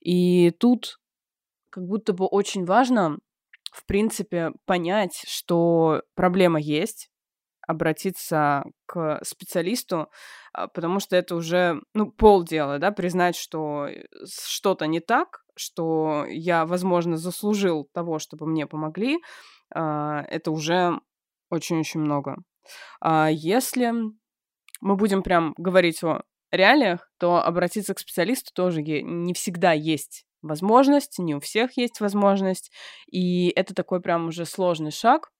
И тут как будто бы очень важно, в принципе, понять, что проблема есть, обратиться к специалисту, а, потому что это уже, ну, полдела, да, признать, что э, что-то не так, что я, возможно, заслужил того, чтобы мне помогли, а, это уже очень-очень много. А если мы будем прям говорить о реалиях, то обратиться к специалисту тоже не всегда есть возможность, не у всех есть возможность, и это такой прям уже сложный шаг,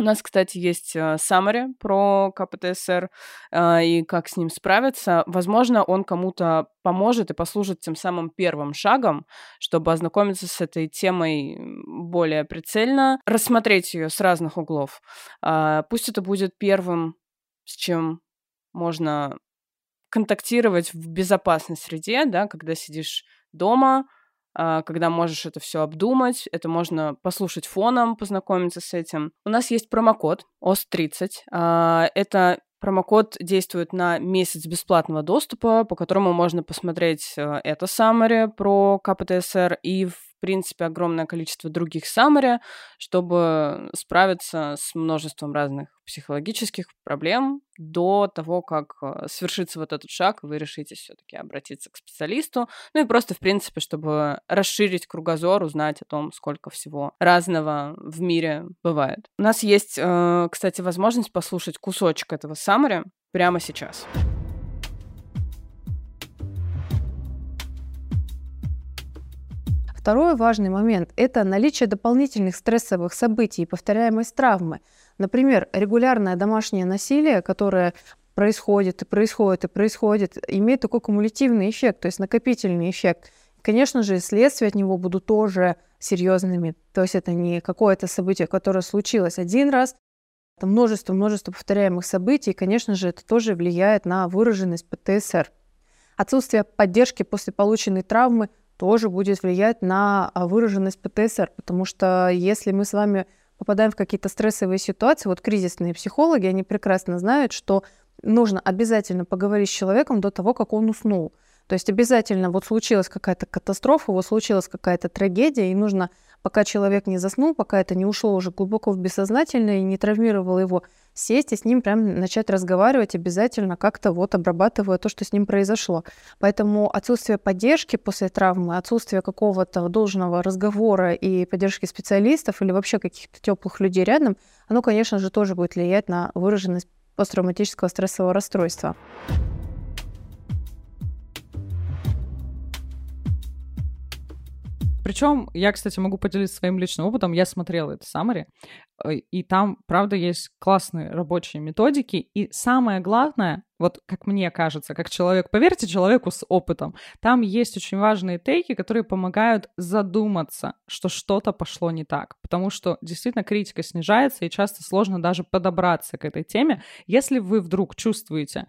у нас, кстати, есть э, про КПТСР э, и как с ним справиться. Возможно, он кому-то поможет и послужит тем самым первым шагом, чтобы ознакомиться с этой темой более прицельно, рассмотреть ее с разных углов. Э, пусть это будет первым, с чем можно контактировать в безопасной среде, да, когда сидишь дома, а, когда можешь это все обдумать, это можно послушать фоном, познакомиться с этим. У нас есть промокод OS30. А, это Промокод действует на месяц бесплатного доступа, по которому можно посмотреть э, это summary про КПТСР и, в принципе, огромное количество других summary, чтобы справиться с множеством разных психологических проблем до того, как э, свершится вот этот шаг, вы решите все-таки обратиться к специалисту. Ну и просто, в принципе, чтобы расширить кругозор, узнать о том, сколько всего разного в мире бывает. У нас есть, э, кстати, возможность послушать кусочек этого summary прямо сейчас. Второй важный момент – это наличие дополнительных стрессовых событий и повторяемость травмы. Например, регулярное домашнее насилие, которое происходит и происходит и происходит, имеет такой кумулятивный эффект, то есть накопительный эффект. Конечно же, следствия от него будут тоже серьезными. То есть это не какое-то событие, которое случилось один раз, это множество-множество повторяемых событий, и, конечно же, это тоже влияет на выраженность ПТСР. Отсутствие поддержки после полученной травмы тоже будет влиять на а, выраженность ПТСР, потому что если мы с вами попадаем в какие-то стрессовые ситуации, вот кризисные психологи, они прекрасно знают, что нужно обязательно поговорить с человеком до того, как он уснул. То есть обязательно вот случилась какая-то катастрофа, вот случилась какая-то трагедия, и нужно пока человек не заснул, пока это не ушло уже глубоко в бессознательное и не травмировало его, сесть и с ним прям начать разговаривать обязательно, как-то вот обрабатывая то, что с ним произошло. Поэтому отсутствие поддержки после травмы, отсутствие какого-то должного разговора и поддержки специалистов или вообще каких-то теплых людей рядом, оно, конечно же, тоже будет влиять на выраженность посттравматического стрессового расстройства. Причем я, кстати, могу поделиться своим личным опытом. Я смотрела это summary, э, и там, правда, есть классные рабочие методики. И самое главное, вот как мне кажется, как человек, поверьте человеку с опытом, там есть очень важные тейки, которые помогают задуматься, что что-то пошло не так. Потому что действительно критика снижается, и часто сложно даже подобраться к этой теме. Если вы вдруг чувствуете,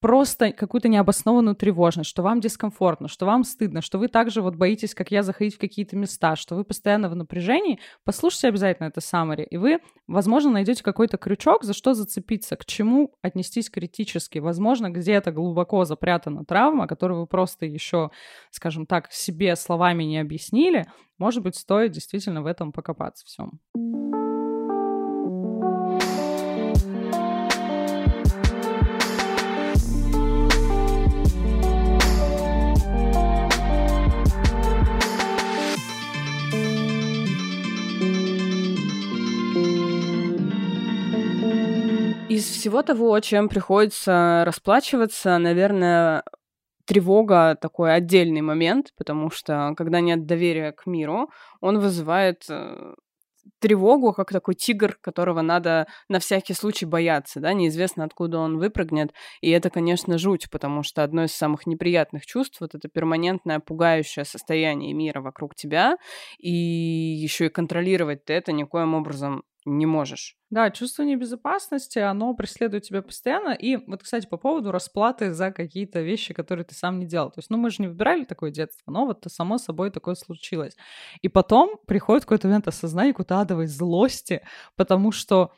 просто какую-то необоснованную тревожность, что вам дискомфортно, что вам стыдно, что вы также вот боитесь, как я, заходить в какие-то места, что вы постоянно в напряжении, послушайте обязательно это summary, и вы, возможно, найдете какой-то крючок, за что зацепиться, к чему отнестись критически. Возможно, где-то глубоко запрятана травма, которую вы просто еще, скажем так, себе словами не объяснили. Может быть, стоит действительно в этом покопаться всем. Всего того, чем приходится расплачиваться, наверное, тревога такой отдельный момент, потому что когда нет доверия к миру, он вызывает э, тревогу, как такой тигр, которого надо на всякий случай бояться, да, неизвестно, откуда он выпрыгнет, и это, конечно, жуть, потому что одно из самых неприятных чувств вот это перманентное пугающее состояние мира вокруг тебя, и еще и контролировать ты это никоим образом не можешь. Да, чувство небезопасности, оно преследует тебя постоянно. И вот, кстати, по поводу расплаты за какие-то вещи, которые ты сам не делал. То есть, ну, мы же не выбирали такое детство, но вот само собой такое случилось. И потом приходит какой-то момент осознания какой-то адовой злости, потому что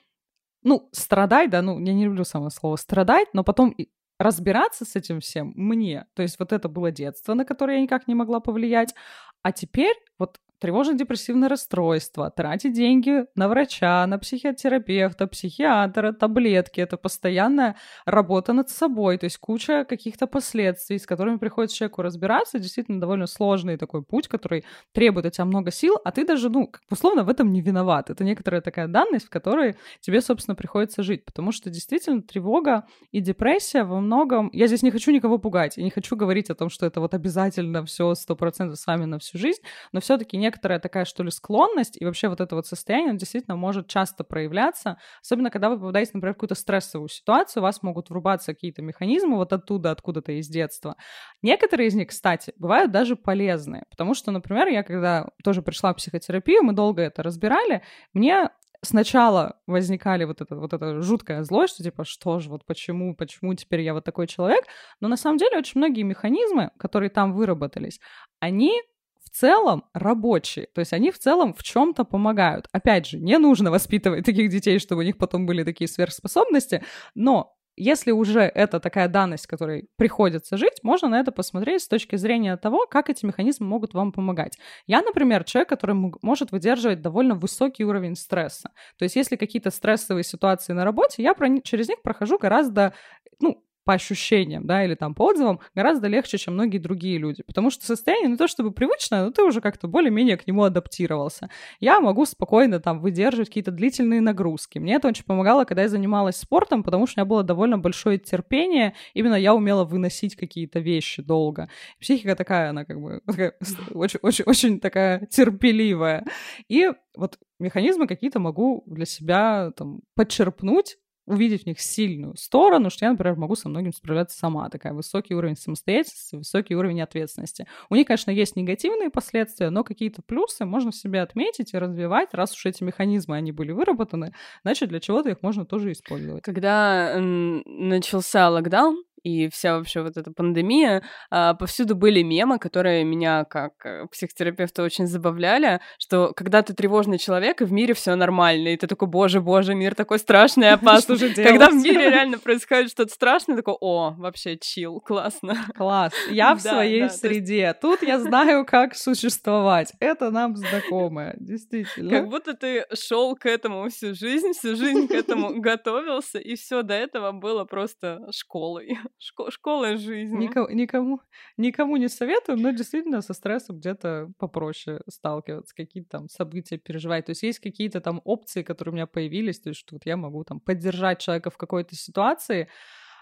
ну, страдать, да, ну, я не люблю само слово страдать, но потом разбираться с этим всем мне. То есть вот это было детство, на которое я никак не могла повлиять. А теперь вот тревожно-депрессивное расстройство, тратить деньги на врача, на психотерапевта, психиатра, таблетки. Это постоянная работа над собой, то есть куча каких-то последствий, с которыми приходится человеку разбираться. Действительно довольно сложный такой путь, который требует от тебя много сил, а ты даже, ну, условно в этом не виноват. Это некоторая такая данность, в которой тебе, собственно, приходится жить, потому что действительно тревога и депрессия во многом... Я здесь не хочу никого пугать, я не хочу говорить о том, что это вот обязательно все сто процентов с вами на всю жизнь, но все-таки некоторая такая, что ли, склонность, и вообще вот это вот состояние действительно может часто проявляться, особенно когда вы попадаете, например, в какую-то стрессовую ситуацию, у вас могут врубаться какие-то механизмы вот оттуда, откуда-то из детства. Некоторые из них, кстати, бывают даже полезные, потому что, например, я когда тоже пришла в психотерапию, мы долго это разбирали, мне сначала возникали вот это, вот это жуткая злость, что типа, что же, вот почему, почему теперь я вот такой человек, но на самом деле очень многие механизмы, которые там выработались, они в целом рабочие, то есть они в целом в чем-то помогают. Опять же, не нужно воспитывать таких детей, чтобы у них потом были такие сверхспособности, но если уже это такая данность, которой приходится жить, можно на это посмотреть с точки зрения того, как эти механизмы могут вам помогать. Я, например, человек, который может выдерживать довольно высокий уровень стресса. То есть если какие-то стрессовые ситуации на работе, я про, через них прохожу гораздо ну, по ощущениям, да, или там по отзывам, гораздо легче, чем многие другие люди. Потому что состояние не то чтобы привычное, но ты уже как-то более-менее к нему адаптировался. Я могу спокойно там выдерживать какие-то длительные нагрузки. Мне это очень помогало, когда я занималась спортом, потому что у меня было довольно большое терпение. Именно я умела выносить какие-то вещи долго. Психика такая, она как бы [laughs] очень-очень такая терпеливая. И вот механизмы какие-то могу для себя там подчерпнуть, увидеть в них сильную сторону, что я, например, могу со многим справляться сама. Такая высокий уровень самостоятельности, высокий уровень ответственности. У них, конечно, есть негативные последствия, но какие-то плюсы можно в себе отметить и развивать. Раз уж эти механизмы, они были выработаны, значит, для чего-то их можно тоже использовать. Когда начался локдаун, и вся вообще вот эта пандемия, а, повсюду были мемы, которые меня как э, психотерапевта очень забавляли, что когда ты тревожный человек, и в мире все нормально, и ты такой, боже, боже, мир такой страшный [laughs] и опасный. Когда в мире [laughs] реально происходит что-то страшное, такой, о, вообще чил, классно. Класс. Я в [laughs] своей среде. Тут я знаю, как существовать. Это нам знакомое, действительно. Как будто ты шел к этому всю жизнь, всю жизнь к этому готовился, и все до этого было просто школой. Шко- школа жизни. Никому, никому, никому не советую, но действительно со стрессом где-то попроще сталкиваться, какие-то там события переживать. То есть есть какие-то там опции, которые у меня появились, то есть что вот я могу там поддержать человека в какой-то ситуации,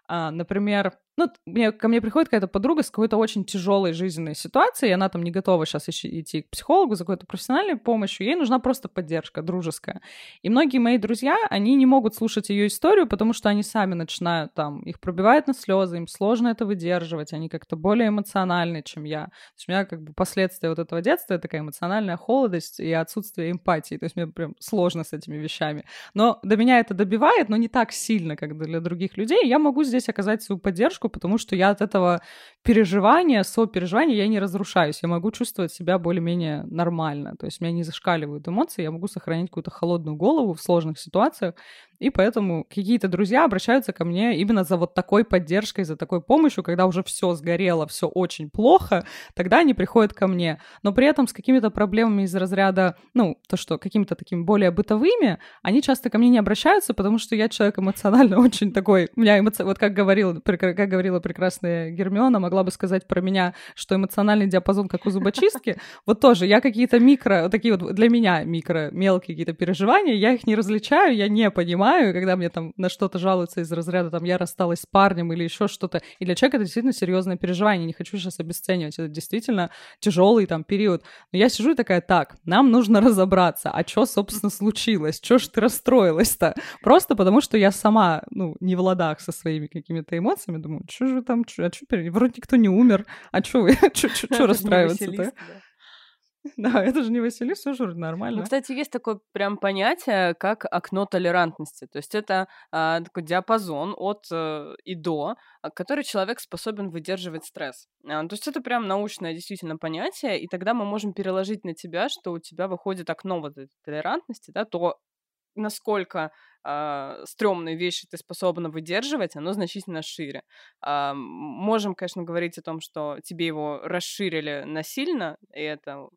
а, например, ну, мне, ко мне приходит какая-то подруга с какой-то очень тяжелой жизненной ситуацией, и она там не готова сейчас идти к психологу за какой-то профессиональной помощью, ей нужна просто поддержка дружеская. И многие мои друзья, они не могут слушать ее историю, потому что они сами начинают там, их пробивает на слезы, им сложно это выдерживать, они как-то более эмоциональны, чем я. То есть у меня как бы последствия вот этого детства — такая эмоциональная холодость и отсутствие эмпатии, то есть мне прям сложно с этими вещами. Но до меня это добивает, но не так сильно, как для других людей, я могу здесь оказать свою поддержку, поддержку, потому что я от этого переживания, сопереживания, я не разрушаюсь. Я могу чувствовать себя более-менее нормально. То есть меня не зашкаливают эмоции, я могу сохранить какую-то холодную голову в сложных ситуациях. И поэтому какие-то друзья обращаются ко мне именно за вот такой поддержкой, за такой помощью, когда уже все сгорело, все очень плохо, тогда они приходят ко мне. Но при этом с какими-то проблемами из разряда, ну, то, что какими-то такими более бытовыми, они часто ко мне не обращаются, потому что я человек эмоционально [laughs] очень такой, у меня эмоци... вот как говорил, как говорила прекрасная Гермиона, могла бы сказать про меня, что эмоциональный диапазон как у зубочистки. [laughs] Вот тоже я какие-то микро, такие вот для меня микро, мелкие какие-то переживания, я их не различаю, я не понимаю, когда мне там на что-то жалуются из разряда, там, я рассталась с парнем или еще что-то. И для человека это действительно серьезное переживание, не хочу сейчас обесценивать, это действительно тяжелый там период. Но я сижу и такая, так, нам нужно разобраться, а что, собственно, случилось? Чё ж ты расстроилась-то? Просто потому, что я сама, ну, не в ладах со своими какими-то эмоциями, думаю, что же там, чё, а чё, вроде никто не умер, а что вы, [laughs] что [laughs] расстраиваться-то? [laughs] Да, это же не Василиса Ужур, нормально. Ну, кстати, есть такое прям понятие, как окно толерантности. То есть это а, такой диапазон от а, и до, а, который человек способен выдерживать стресс. А, то есть это прям научное действительно понятие, и тогда мы можем переложить на тебя, что у тебя выходит окно вот этой толерантности, да, то насколько э, стрёмные вещи ты способна выдерживать, оно значительно шире. Э, можем, конечно, говорить о том, что тебе его расширили насильно, и это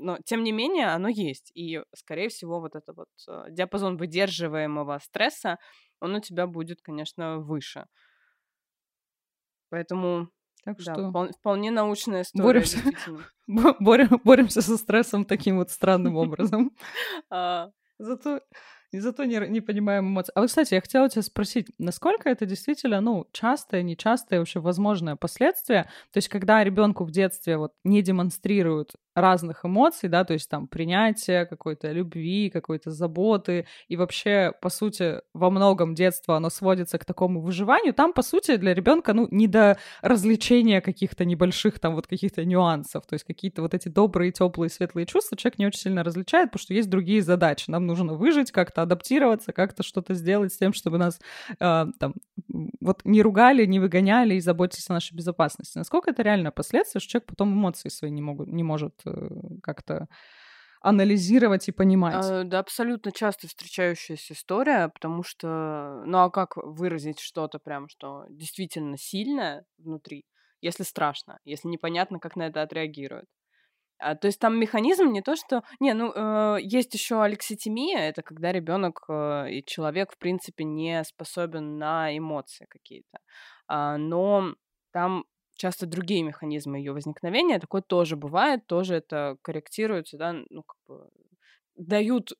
но, тем не менее, оно есть. И, скорее всего, вот этот вот э, диапазон выдерживаемого стресса, он у тебя будет, конечно, выше. Поэтому так да, что вполне, вполне научная история. Боремся, [laughs] Борем, боремся со стрессом таким вот странным образом. [laughs] А. Зато и зато не, не понимаем эмоций. А вот, кстати, я хотела тебя спросить, насколько это действительно, ну, частое, нечастое, вообще возможное последствие? То есть, когда ребенку в детстве вот не демонстрируют разных эмоций, да, то есть там принятие какой-то любви, какой-то заботы, и вообще, по сути, во многом детство оно сводится к такому выживанию, там, по сути, для ребенка, ну, не до развлечения каких-то небольших там вот каких-то нюансов, то есть какие-то вот эти добрые, теплые, светлые чувства человек не очень сильно различает, потому что есть другие задачи. Нам нужно выжить, как-то адаптироваться, как-то что-то сделать с тем, чтобы нас э, там вот не ругали, не выгоняли и заботились о нашей безопасности. Насколько это реально последствия, что человек потом эмоции свои не, могут, не может Э, как-то анализировать и понимать. А, да, абсолютно часто встречающаяся история, потому что, ну а как выразить что-то прям, что действительно сильное внутри, если страшно, если непонятно, как на это отреагируют. А, то есть там механизм не то, что... Не, ну, э, есть еще алекситимия, это когда ребенок э, и человек, в принципе, не способен на эмоции какие-то. А, но там часто другие механизмы ее возникновения. Такое тоже бывает, тоже это корректируется, да, ну, как бы дают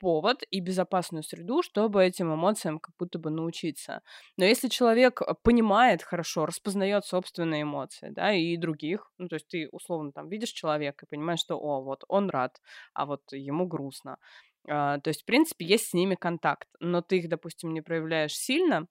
повод и безопасную среду, чтобы этим эмоциям как будто бы научиться. Но если человек э, понимает хорошо, распознает собственные эмоции, да, и других, ну, то есть ты условно там видишь человека и понимаешь, что, о, вот он рад, а вот ему грустно. А, то есть, в принципе, есть с ними контакт, но ты их, допустим, не проявляешь сильно,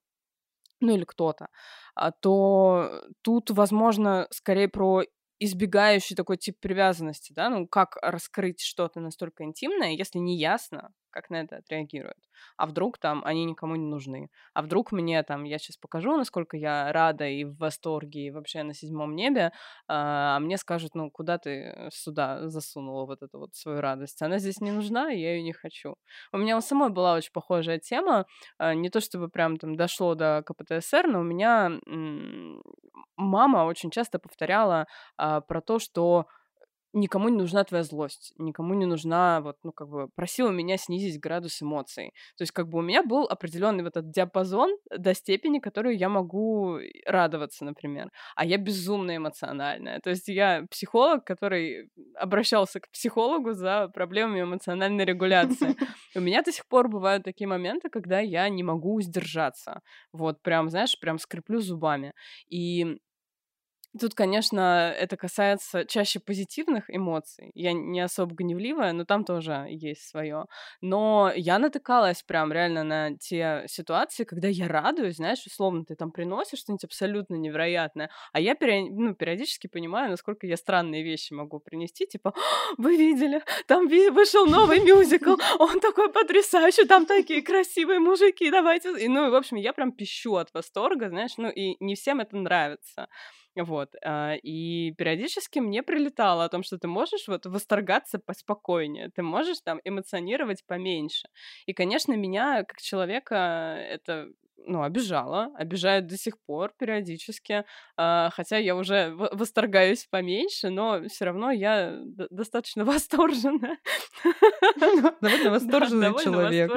ну или кто-то, а, то тут, возможно, скорее про избегающий такой тип привязанности, да, ну как раскрыть что-то настолько интимное, если не ясно, как на это отреагируют. А вдруг там они никому не нужны? А вдруг мне там, я сейчас покажу, насколько я рада и в восторге, и вообще на седьмом небе, а, а мне скажут, ну, куда ты сюда засунула вот эту вот свою радость? Она здесь не нужна, и я ее не хочу. У меня у самой была очень похожая тема, а, не то чтобы прям там дошло до КПТСР, но у меня мама очень часто повторяла а, про то, что никому не нужна твоя злость, никому не нужна, вот, ну, как бы, просила меня снизить градус эмоций. То есть, как бы, у меня был определенный вот этот диапазон до степени, которую я могу радоваться, например. А я безумно эмоциональная. То есть, я психолог, который обращался к психологу за проблемами эмоциональной регуляции. [laughs] У меня до сих пор бывают такие моменты, когда я не могу сдержаться. Вот, прям, знаешь, прям скреплю зубами. И Тут, конечно, это касается чаще позитивных эмоций. Я не особо гневливая, но там тоже есть свое. Но я натыкалась прям реально на те ситуации, когда я радуюсь, знаешь, условно, ты там приносишь что-нибудь абсолютно невероятное, а я период, ну, периодически понимаю, насколько я странные вещи могу принести, типа, вы видели, там вышел новый мюзикл, он такой потрясающий, там такие красивые мужики, давайте... И, ну, в общем, я прям пищу от восторга, знаешь, ну, и не всем это нравится. Вот. А, и периодически мне прилетало о том, что ты можешь вот восторгаться поспокойнее, ты можешь там эмоционировать поменьше. И, конечно, меня как человека это ну, обижала, обижает до сих пор периодически, а, хотя я уже восторгаюсь поменьше, но все равно я достаточно [laughs] восторженная. Довольно восторженный человек.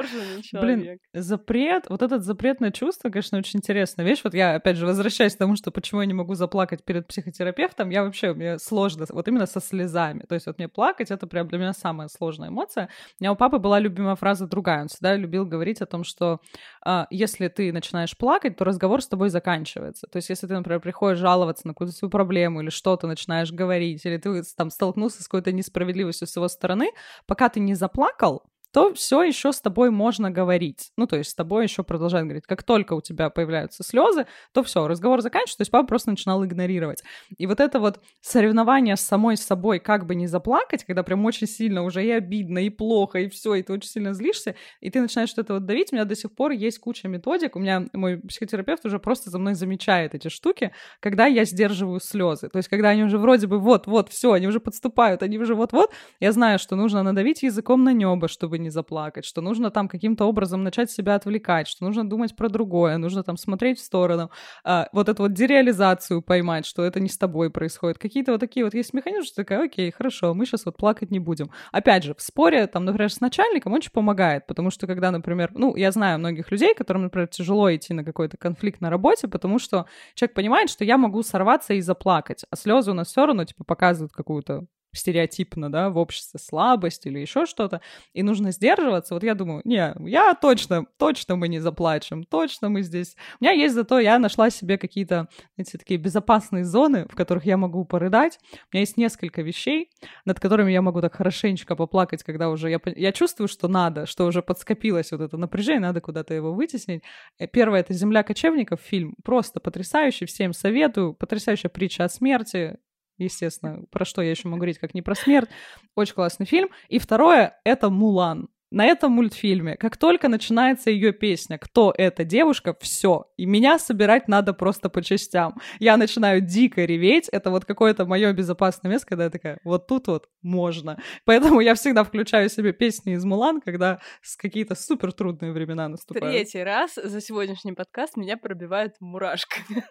Блин, запрет, вот этот запретное чувство, конечно, очень интересно. Видишь, вот я, опять же, возвращаюсь к тому, что почему я не могу заплакать перед психотерапевтом, я вообще, мне сложно, вот именно со слезами. То есть вот мне плакать, это прям для меня самая сложная эмоция. У меня у папы была любимая фраза другая, он всегда любил говорить о том, что а, если ты начинаешь плакать, то разговор с тобой заканчивается. То есть, если ты, например, приходишь жаловаться на какую-то свою проблему или что-то начинаешь говорить, или ты там столкнулся с какой-то несправедливостью с его стороны, пока ты не заплакал, то все еще с тобой можно говорить. Ну, то есть с тобой еще продолжают говорить. Как только у тебя появляются слезы, то все, разговор заканчивается, то есть папа просто начинал игнорировать. И вот это вот соревнование с самой собой, как бы не заплакать, когда прям очень сильно уже и обидно, и плохо, и все, и ты очень сильно злишься, и ты начинаешь что-то вот давить. У меня до сих пор есть куча методик. У меня мой психотерапевт уже просто за мной замечает эти штуки, когда я сдерживаю слезы. То есть когда они уже вроде бы вот-вот, все, они уже подступают, они уже вот-вот, я знаю, что нужно надавить языком на небо, чтобы не заплакать, что нужно там каким-то образом начать себя отвлекать, что нужно думать про другое, нужно там смотреть в сторону, а, вот эту вот дереализацию поймать, что это не с тобой происходит. Какие-то вот такие вот есть механизмы, что такая, окей, хорошо, мы сейчас вот плакать не будем. Опять же, в споре, там, например, с начальником очень помогает, потому что когда, например, ну, я знаю многих людей, которым, например, тяжело идти на какой-то конфликт на работе, потому что человек понимает, что я могу сорваться и заплакать, а слезы у нас все равно, типа, показывают какую-то стереотипно, да, в обществе слабость или еще что-то, и нужно сдерживаться, вот я думаю, не, я точно, точно мы не заплачем, точно мы здесь... У меня есть зато, я нашла себе какие-то, знаете, такие безопасные зоны, в которых я могу порыдать. У меня есть несколько вещей, над которыми я могу так хорошенечко поплакать, когда уже я, я чувствую, что надо, что уже подскопилось вот это напряжение, надо куда-то его вытеснить. Э, первое — это «Земля кочевников», фильм, просто потрясающий, всем советую, потрясающая притча о смерти, естественно, про что я еще могу говорить, как не про смерть. Очень классный фильм. И второе — это «Мулан». На этом мультфильме, как только начинается ее песня, кто эта девушка, все. И меня собирать надо просто по частям. Я начинаю дико реветь. Это вот какое-то мое безопасное место, когда я такая, вот тут вот можно. Поэтому я всегда включаю себе песни из Мулан, когда какие-то супер трудные времена наступают. Третий раз за сегодняшний подкаст меня пробивает мурашками.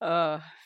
[laughs]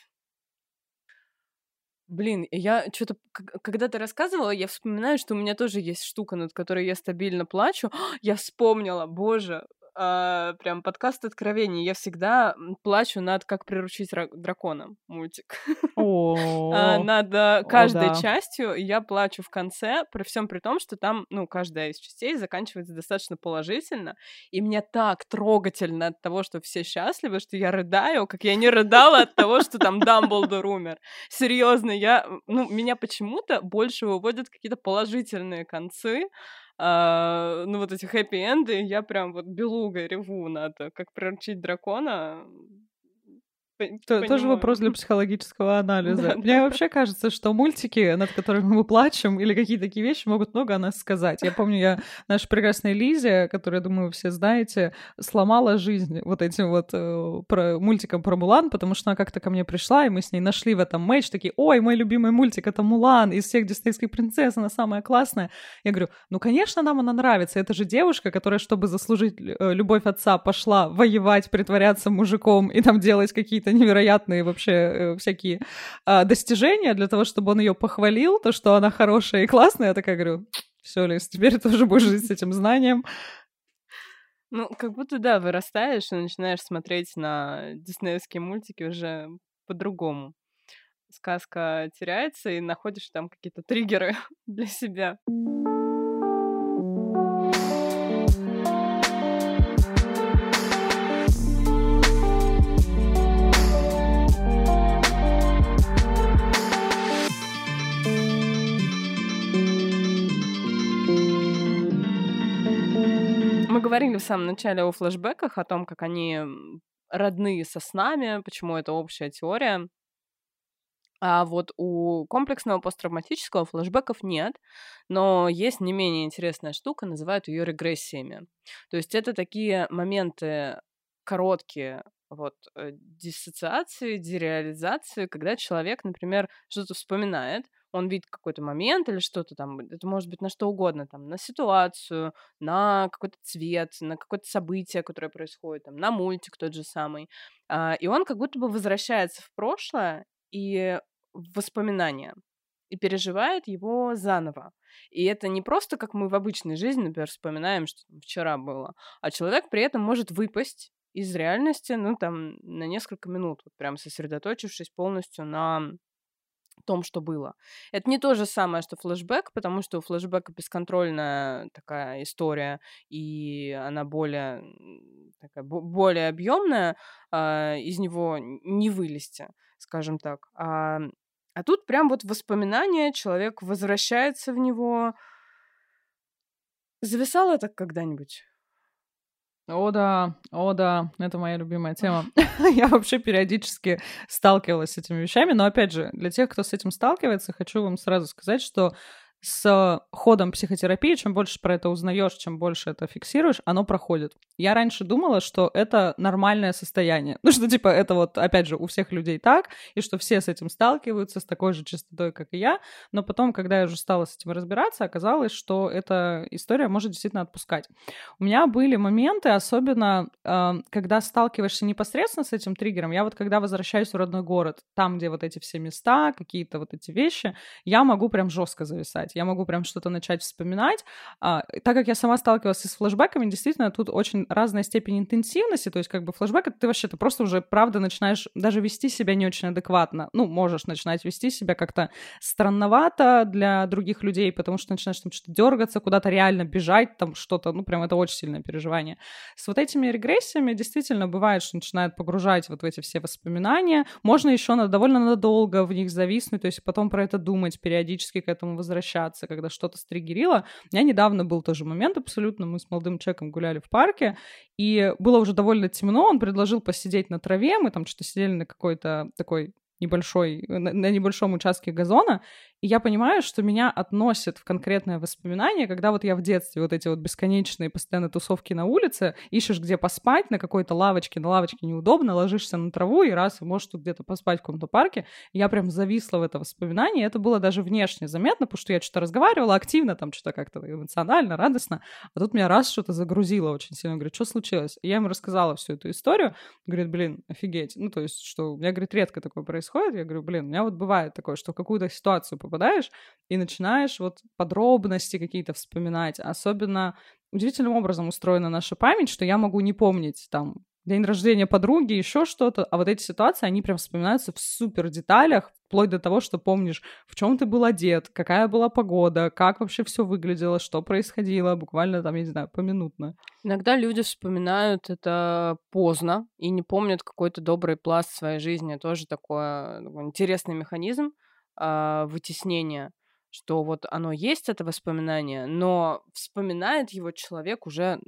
Блин, я что-то, когда ты рассказывала, я вспоминаю, что у меня тоже есть штука, над которой я стабильно плачу. [gasps] Я вспомнила, боже, а, прям подкаст откровений. Я всегда плачу над «Как приручить дракона» мультик. [laughs] А, над а, каждой частью я плачу в конце, при всем при том, что там, ну, каждая из частей заканчивается достаточно положительно, и мне так трогательно от того, что все счастливы, что я рыдаю, как я не рыдала от того, что там Дамблдор умер. Серьезно, я, ну, меня почему-то больше выводят какие-то положительные концы, а, ну, вот эти хэппи-энды, я прям вот белугой реву надо, как приручить дракона. То, тоже вопрос для [laughs] психологического анализа. Да, Мне да. вообще кажется, что мультики, над которыми мы плачем, или какие-то такие вещи могут много о нас сказать. Я помню, я наша прекрасная Лизия, которую, я думаю, вы все знаете, сломала жизнь вот этим вот э, про, мультиком про Мулан, потому что она как-то ко мне пришла, и мы с ней нашли в этом мэч, такие, ой, мой любимый мультик — это Мулан, из всех диснейских принцесс она самая классная. Я говорю, ну, конечно, нам она нравится, это же девушка, которая, чтобы заслужить э, любовь отца, пошла воевать, притворяться мужиком и там делать какие-то [laughs] невероятные вообще э, всякие э, достижения для того, чтобы он ее похвалил, то, что она хорошая и классная. Я такая говорю, все, Лиз, теперь тоже будешь жить с этим знанием. Ну, как будто, да, вырастаешь и начинаешь смотреть на диснеевские мультики уже по-другому. Сказка теряется, и находишь там какие-то триггеры [laughs] для себя. Говорили в самом начале о флэшбэках, о том, как они родные со снами, почему это общая теория. А вот у комплексного посттравматического флэшбэков нет, но есть не менее интересная штука, называют ее регрессиями. То есть это такие моменты короткие, вот, э, диссоциации, дереализации, когда человек, например, что-то вспоминает, он видит какой-то момент или что-то там, это может быть на что угодно, там, на ситуацию, на какой-то цвет, на какое-то событие, которое происходит, там, на мультик тот же самый. А, и он как будто бы возвращается в прошлое и в воспоминания и переживает его заново. И это не просто, как мы в обычной жизни, например, вспоминаем, что вчера было, а человек при этом может выпасть из реальности, ну, там, на несколько минут, вот прям сосредоточившись полностью на том, что было. Это не то же самое, что флешбэк, потому что у флешбэка бесконтрольная такая история, и она более такая, более объемная, а, из него не вылезти, скажем так. А, а тут прям вот воспоминания, человек возвращается в него, Зависала так когда-нибудь? О да, о да, это моя любимая тема. [laughs] [laughs] Я вообще периодически сталкивалась с этими вещами, но опять же, для тех, кто с этим сталкивается, хочу вам сразу сказать, что с ходом психотерапии, чем больше про это узнаешь, чем больше это фиксируешь, оно проходит. Я раньше думала, что это нормальное состояние. Ну, что, типа, это вот, опять же, у всех людей так, и что все с этим сталкиваются с такой же частотой, как и я. Но потом, когда я уже стала с этим разбираться, оказалось, что эта история может действительно отпускать. У меня были моменты, особенно э, когда сталкиваешься непосредственно с этим триггером. Я вот когда возвращаюсь в родной город, там, где вот эти все места, какие-то вот эти вещи, я могу прям жестко зависать я могу прям что-то начать вспоминать. А, так как я сама сталкивалась с флешбеками, действительно, тут очень разная степень интенсивности, то есть как бы флешбэк, это ты вообще, ты просто уже, правда, начинаешь даже вести себя не очень адекватно. Ну, можешь начинать вести себя как-то странновато для других людей, потому что начинаешь там что-то дергаться, куда-то реально бежать, там что-то, ну, прям это очень сильное переживание. С вот этими регрессиями действительно бывает, что начинают погружать вот в эти все воспоминания. Можно еще на, довольно надолго в них зависнуть, то есть потом про это думать, периодически к этому возвращаться общаться, когда что-то стригерило. У меня недавно был тоже момент абсолютно, мы с молодым человеком гуляли в парке, и было уже довольно темно, он предложил посидеть на траве, мы там что-то сидели на какой-то такой небольшой, на, на небольшом участке газона, и я понимаю, что меня относят в конкретное воспоминание, когда вот я в детстве вот эти вот бесконечные постоянно тусовки на улице, ищешь где поспать, на какой-то лавочке, на лавочке неудобно, ложишься на траву и раз, можешь тут где-то поспать в каком-то парке. Я прям зависла в это воспоминание, это было даже внешне заметно, потому что я что-то разговаривала активно, там что-то как-то эмоционально, радостно, а тут меня раз что-то загрузило очень сильно. Говорю, что случилось? И я ему рассказала всю эту историю. Говорит, блин, офигеть. Ну, то есть, что у меня, говорит, редко такое происходит. Я говорю, блин, у меня вот бывает такое, что какую-то ситуацию попадаешь и начинаешь вот подробности какие-то вспоминать. Особенно удивительным образом устроена наша память, что я могу не помнить там день рождения подруги, еще что-то, а вот эти ситуации, они прям вспоминаются в супер деталях, вплоть до того, что помнишь, в чем ты был одет, какая была погода, как вообще все выглядело, что происходило, буквально там, я не знаю, поминутно. Иногда люди вспоминают это поздно и не помнят какой-то добрый пласт своей жизни. Тоже такой, интересный механизм а, вытеснения, что вот оно есть, это воспоминание, но вспоминает его человек уже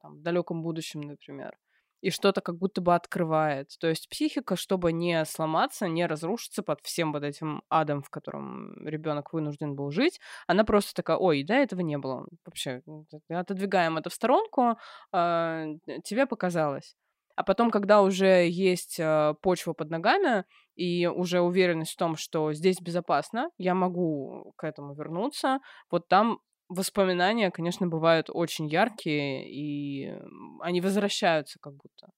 там, в далеком будущем, например и что-то как будто бы открывает. То есть психика, чтобы не сломаться, не разрушиться под всем вот этим адом, в котором ребенок вынужден был жить, она просто такая, ой, да, этого не было. Вообще, отодвигаем это в сторонку, э, тебе показалось. А потом, когда уже есть э, почва под ногами и уже уверенность в том, что здесь безопасно, я могу к этому вернуться, вот там воспоминания, конечно, бывают очень яркие, и они возвращаются как будто.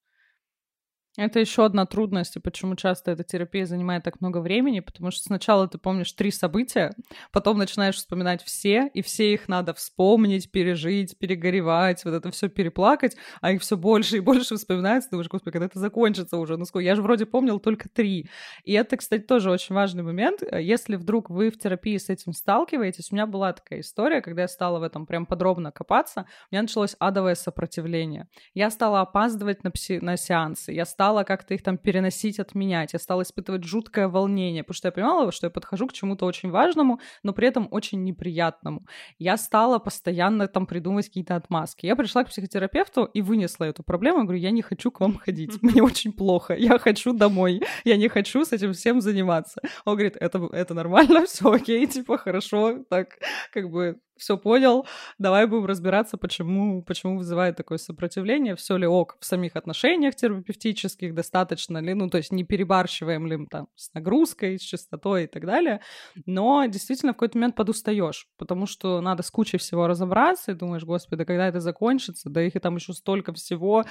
Это еще одна трудность, и почему часто эта терапия занимает так много времени, потому что сначала ты помнишь три события, потом начинаешь вспоминать все, и все их надо вспомнить, пережить, перегоревать, вот это все переплакать, а их все больше и больше вспоминается, думаешь, господи, когда это закончится уже, ну сколько, я же вроде помнил только три. И это, кстати, тоже очень важный момент, если вдруг вы в терапии с этим сталкиваетесь, у меня была такая история, когда я стала в этом прям подробно копаться, у меня началось адовое сопротивление. Я стала опаздывать на, пси- на сеансы, я стала стала как-то их там переносить, отменять. Я стала испытывать жуткое волнение, потому что я понимала, что я подхожу к чему-то очень важному, но при этом очень неприятному. Я стала постоянно там придумывать какие-то отмазки. Я пришла к психотерапевту и вынесла эту проблему. Говорю, я не хочу к вам ходить, мне очень плохо, я хочу домой, я не хочу с этим всем заниматься. Он говорит, это, это нормально, все окей, типа, хорошо, так, как бы все понял, давай будем разбираться, почему, почему вызывает такое сопротивление, все ли ок в самих отношениях терапевтических, достаточно ли, ну, то есть не перебарщиваем ли там с нагрузкой, с частотой и так далее, но действительно в какой-то момент подустаешь, потому что надо с кучей всего разобраться, и думаешь, господи, когда это закончится, да их и там еще столько всего,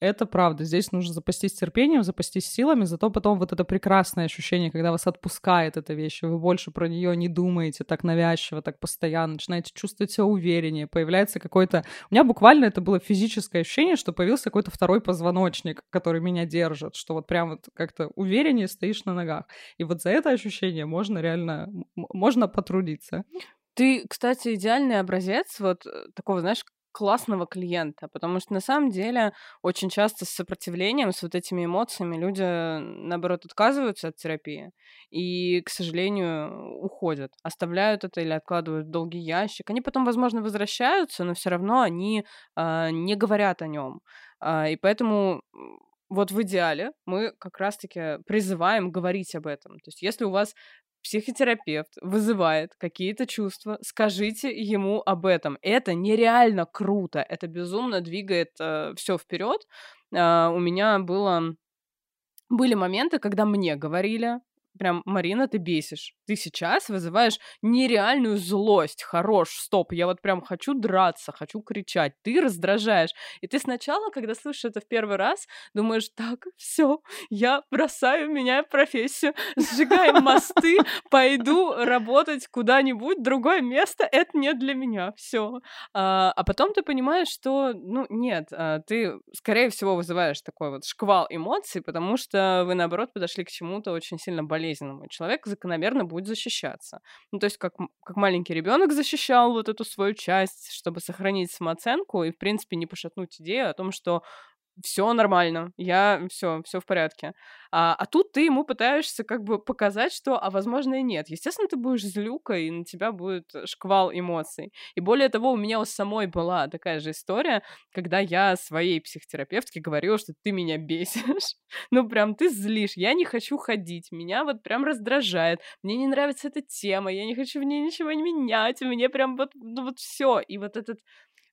это правда. Здесь нужно запастись терпением, запастись силами, зато потом вот это прекрасное ощущение, когда вас отпускает эта вещь, вы больше про нее не думаете так навязчиво, так постоянно, начинаете чувствовать себя увереннее, появляется какой-то... У меня буквально это было физическое ощущение, что появился какой-то второй позвоночник, который меня держит, что вот прям вот как-то увереннее стоишь на ногах. И вот за это ощущение можно реально, можно потрудиться. Ты, кстати, идеальный образец вот э, такого, знаешь, классного клиента, потому что на самом деле очень часто с сопротивлением, с вот этими эмоциями люди, наоборот, отказываются от терапии и, к сожалению, уходят, оставляют это или откладывают в долгий ящик. Они потом, возможно, возвращаются, но все равно они э, не говорят о нем. Э, и поэтому вот в идеале мы как раз-таки призываем говорить об этом. То есть если у вас психотерапевт вызывает какие-то чувства, скажите ему об этом. Это нереально круто, это безумно двигает э, все вперед. Э, у меня было были моменты, когда мне говорили, прям, Марина, ты бесишь. Ты сейчас вызываешь нереальную злость. Хорош, стоп, я вот прям хочу драться, хочу кричать. Ты раздражаешь. И ты сначала, когда слышишь это в первый раз, думаешь, так, все, я бросаю, меняю профессию, [laughs] сжигаем мосты, пойду работать куда-нибудь, другое место, это не для меня, все. А, а потом ты понимаешь, что, ну, нет, а, ты, скорее всего, вызываешь такой вот шквал эмоций, потому что вы, наоборот, подошли к чему-то очень сильно болезненному болезненному, человек закономерно будет защищаться. Ну, то есть как, как маленький ребенок защищал вот эту свою часть, чтобы сохранить самооценку и, в принципе, не пошатнуть идею о том, что все нормально, я все, все в порядке. А, а тут ты ему пытаешься как бы показать, что, а возможно и нет. Естественно, ты будешь злюка, и на тебя будет шквал эмоций. И более того, у меня у самой была такая же история, когда я своей психотерапевтке говорила, что ты меня бесишь. [laughs] ну, прям ты злишь, я не хочу ходить, меня вот прям раздражает, мне не нравится эта тема, я не хочу в ней ничего не менять, мне прям вот, ну, вот все. И вот этот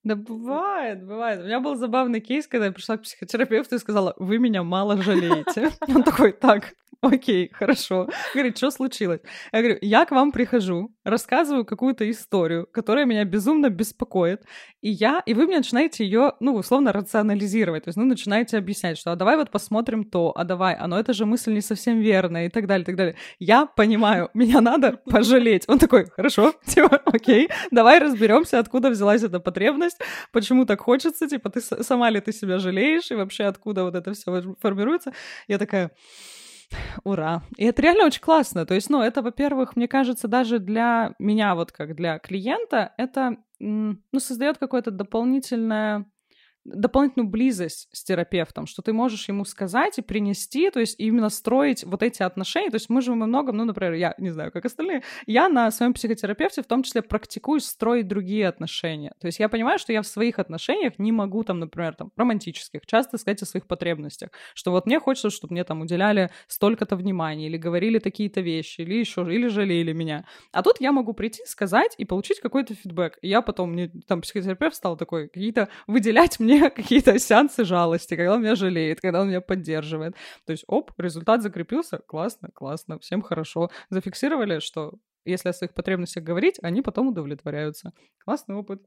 да бывает, бывает. У меня был забавный кейс, когда я пришла к психотерапевту и сказала, вы меня мало жалеете. [laughs] Он такой, так, Окей, хорошо. Говорит, что случилось? Я говорю, я к вам прихожу, рассказываю какую-то историю, которая меня безумно беспокоит, и я, и вы мне начинаете ее, ну, условно, рационализировать, то есть, ну, начинаете объяснять, что, а давай вот посмотрим то, а давай, а ну это же мысль не совсем верная, и так далее, и так далее. Я понимаю, меня надо [laughs] пожалеть. Он такой, хорошо, [laughs] типа, окей, давай разберемся, откуда взялась эта потребность, почему так хочется, типа, ты сама ли ты себя жалеешь, и вообще откуда вот это все формируется. Я такая, Ура. И это реально очень классно. То есть, ну, это, во-первых, мне кажется, даже для меня, вот как для клиента, это, ну, создает какое-то дополнительное дополнительную близость с терапевтом, что ты можешь ему сказать и принести, то есть именно строить вот эти отношения. То есть мы же во многом, ну, например, я не знаю, как остальные, я на своем психотерапевте в том числе практикую строить другие отношения. То есть я понимаю, что я в своих отношениях не могу там, например, там, романтических, часто сказать о своих потребностях, что вот мне хочется, чтобы мне там уделяли столько-то внимания, или говорили такие-то вещи, или еще, или жалели меня. А тут я могу прийти, сказать и получить какой-то фидбэк. И я потом, мне там психотерапевт стал такой, какие-то выделять мне мне [laughs] какие-то сеансы жалости, когда он меня жалеет, когда он меня поддерживает. То есть, оп, результат закрепился, классно, классно, всем хорошо. Зафиксировали, что если о своих потребностях говорить, они потом удовлетворяются. Классный опыт.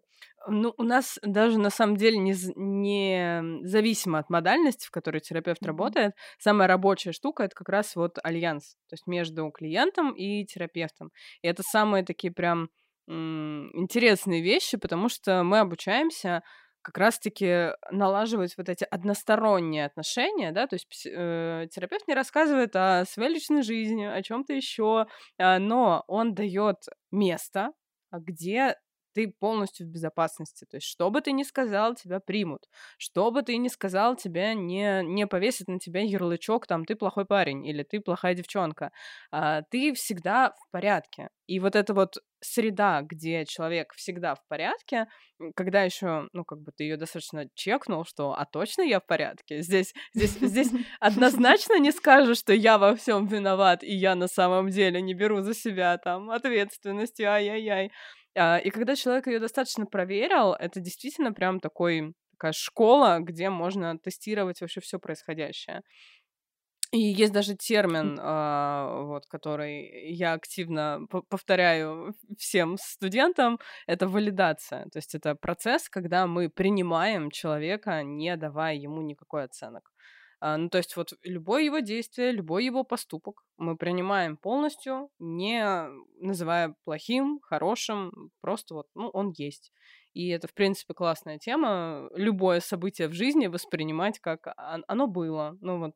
Ну, у нас даже на самом деле не, не зависимо от модальности, в которой терапевт mm-hmm. работает, самая рабочая штука это как раз вот альянс, то есть между клиентом и терапевтом. И это самые такие прям м- интересные вещи, потому что мы обучаемся как раз-таки налаживать вот эти односторонние отношения, да, то есть э, терапевт не рассказывает о своей личной жизни, о чем-то еще, э, но он дает место, где ты полностью в безопасности. То есть, что бы ты ни сказал, тебя примут. Что бы ты ни сказал, тебя не, не повесит на тебя ярлычок, там, ты плохой парень или ты плохая девчонка. А, ты всегда в порядке. И вот эта вот среда, где человек всегда в порядке, когда еще, ну, как бы ты ее достаточно чекнул, что, а точно я в порядке? Здесь, здесь, здесь [laughs] однозначно не скажешь, что я во всем виноват, и я на самом деле не беру за себя там ответственности, ай-яй-яй. А, и когда человек ее достаточно проверил, это действительно прям такой такая школа, где можно тестировать вообще все происходящее. И есть даже термин, э, вот, который я активно повторяю всем студентам, это валидация. То есть это процесс, когда мы принимаем человека, не давая ему никакой оценок. А, ну, то есть вот любое его действие, любой его поступок мы принимаем полностью, не называя плохим, хорошим, просто вот, ну, он есть. И это, в принципе, классная тема. Любое событие в жизни воспринимать как оно было. Ну, вот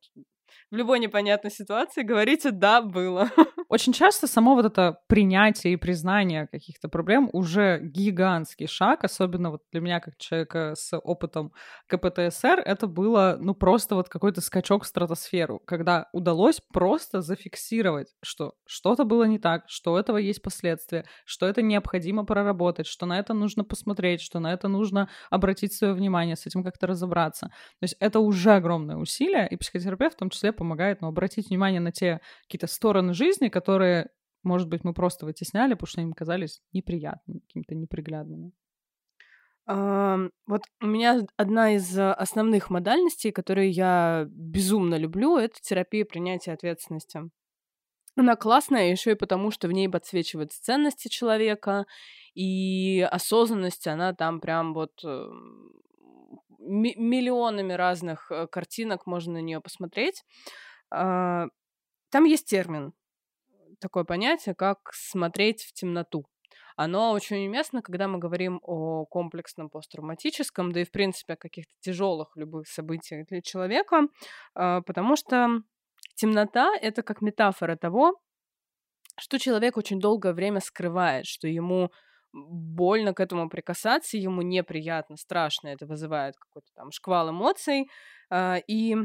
в любой непонятной ситуации говорите «да, было». [laughs] Очень часто само вот это принятие и признание каких-то проблем уже гигантский шаг, особенно вот для меня как человека с опытом КПТСР, это было, ну, просто вот какой-то скачок в стратосферу, когда удалось просто зафиксировать, что что-то было не так, что у этого есть последствия, что это необходимо проработать, что на это нужно посмотреть, что на это нужно обратить свое внимание, с этим как-то разобраться. То есть это уже огромное усилие, и психотерапевт в том числе помогает ну, обратить внимание на те какие-то стороны жизни, которые, может быть, мы просто вытесняли, потому что им казались неприятными, какими-то неприглядными. Вот у меня одна из основных модальностей, которые я безумно люблю, это терапия принятия ответственности. Она классная еще и потому, что в ней подсвечиваются ценности человека, и осознанность, она там прям вот э, миллионами разных э, картинок можно на нее посмотреть. А, там есть термин, такое понятие, как смотреть в темноту. Оно очень уместно, когда мы говорим о комплексном посттравматическом, да и, в принципе, о каких-то тяжелых любых событиях для человека, а, потому что темнота — это как метафора того, что человек очень долгое время скрывает, что ему больно к этому прикасаться, ему неприятно, страшно, это вызывает какой-то там шквал эмоций. А, и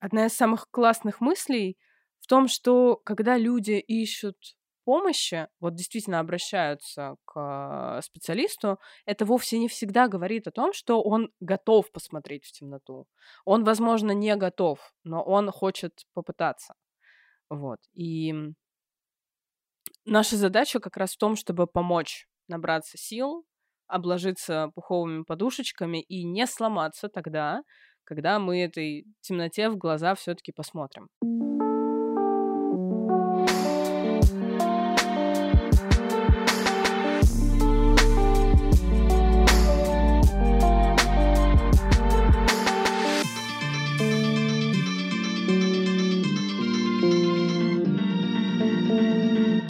одна из самых классных мыслей в том, что когда люди ищут помощи, вот действительно обращаются к специалисту, это вовсе не всегда говорит о том, что он готов посмотреть в темноту. Он, возможно, не готов, но он хочет попытаться. Вот. И Наша задача как раз в том, чтобы помочь набраться сил, обложиться пуховыми подушечками и не сломаться тогда, когда мы этой темноте в глаза все-таки посмотрим.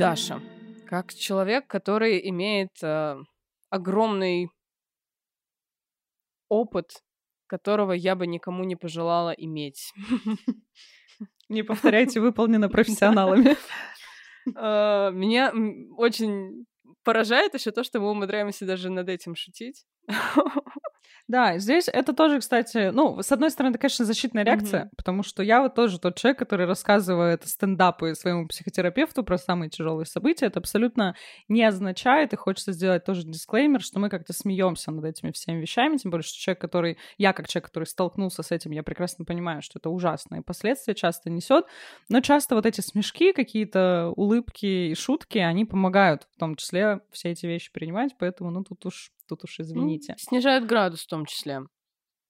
Даша, как человек, который имеет э, огромный опыт, которого я бы никому не пожелала иметь. [laughs] Не повторяйте, выполнено профессионалами. Э, меня очень поражает еще то, что мы умудряемся даже над этим шутить. [laughs] Да, здесь это тоже, кстати, ну, с одной стороны, это, конечно, защитная реакция, mm-hmm. потому что я вот тоже тот человек, который рассказывает стендапы своему психотерапевту про самые тяжелые события. Это абсолютно не означает, и хочется сделать тоже дисклеймер, что мы как-то смеемся над этими всеми вещами, тем более, что человек, который, я как человек, который столкнулся с этим, я прекрасно понимаю, что это ужасные последствия часто несет, но часто вот эти смешки, какие-то улыбки и шутки, они помогают в том числе все эти вещи принимать, поэтому, ну, тут уж тут уж извините. снижают градус в том числе.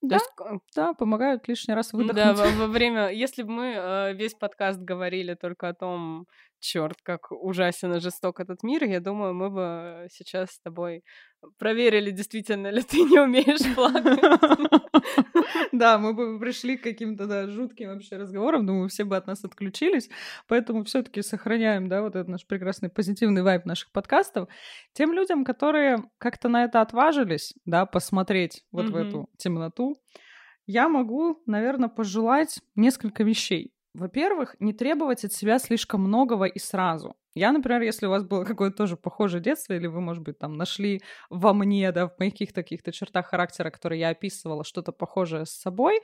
Да, есть... да, помогают лишний раз выдохнуть. Да, во, во время, если бы мы э, весь подкаст говорили только о том, черт, как ужасен и жесток этот мир, я думаю, мы бы сейчас с тобой проверили, действительно ли ты не умеешь плакать. Да, мы бы пришли к каким-то да, жутким вообще разговорам, думаю, все бы от нас отключились, поэтому все таки сохраняем, да, вот этот наш прекрасный позитивный вайб наших подкастов. Тем людям, которые как-то на это отважились, да, посмотреть вот в эту темноту, я могу, наверное, пожелать несколько вещей. Во-первых, не требовать от себя слишком многого и сразу. Я, например, если у вас было какое-то тоже похожее детство, или вы, может быть, там нашли во мне, да, в моих каких-то каких-то чертах характера, которые я описывала, что-то похожее с собой,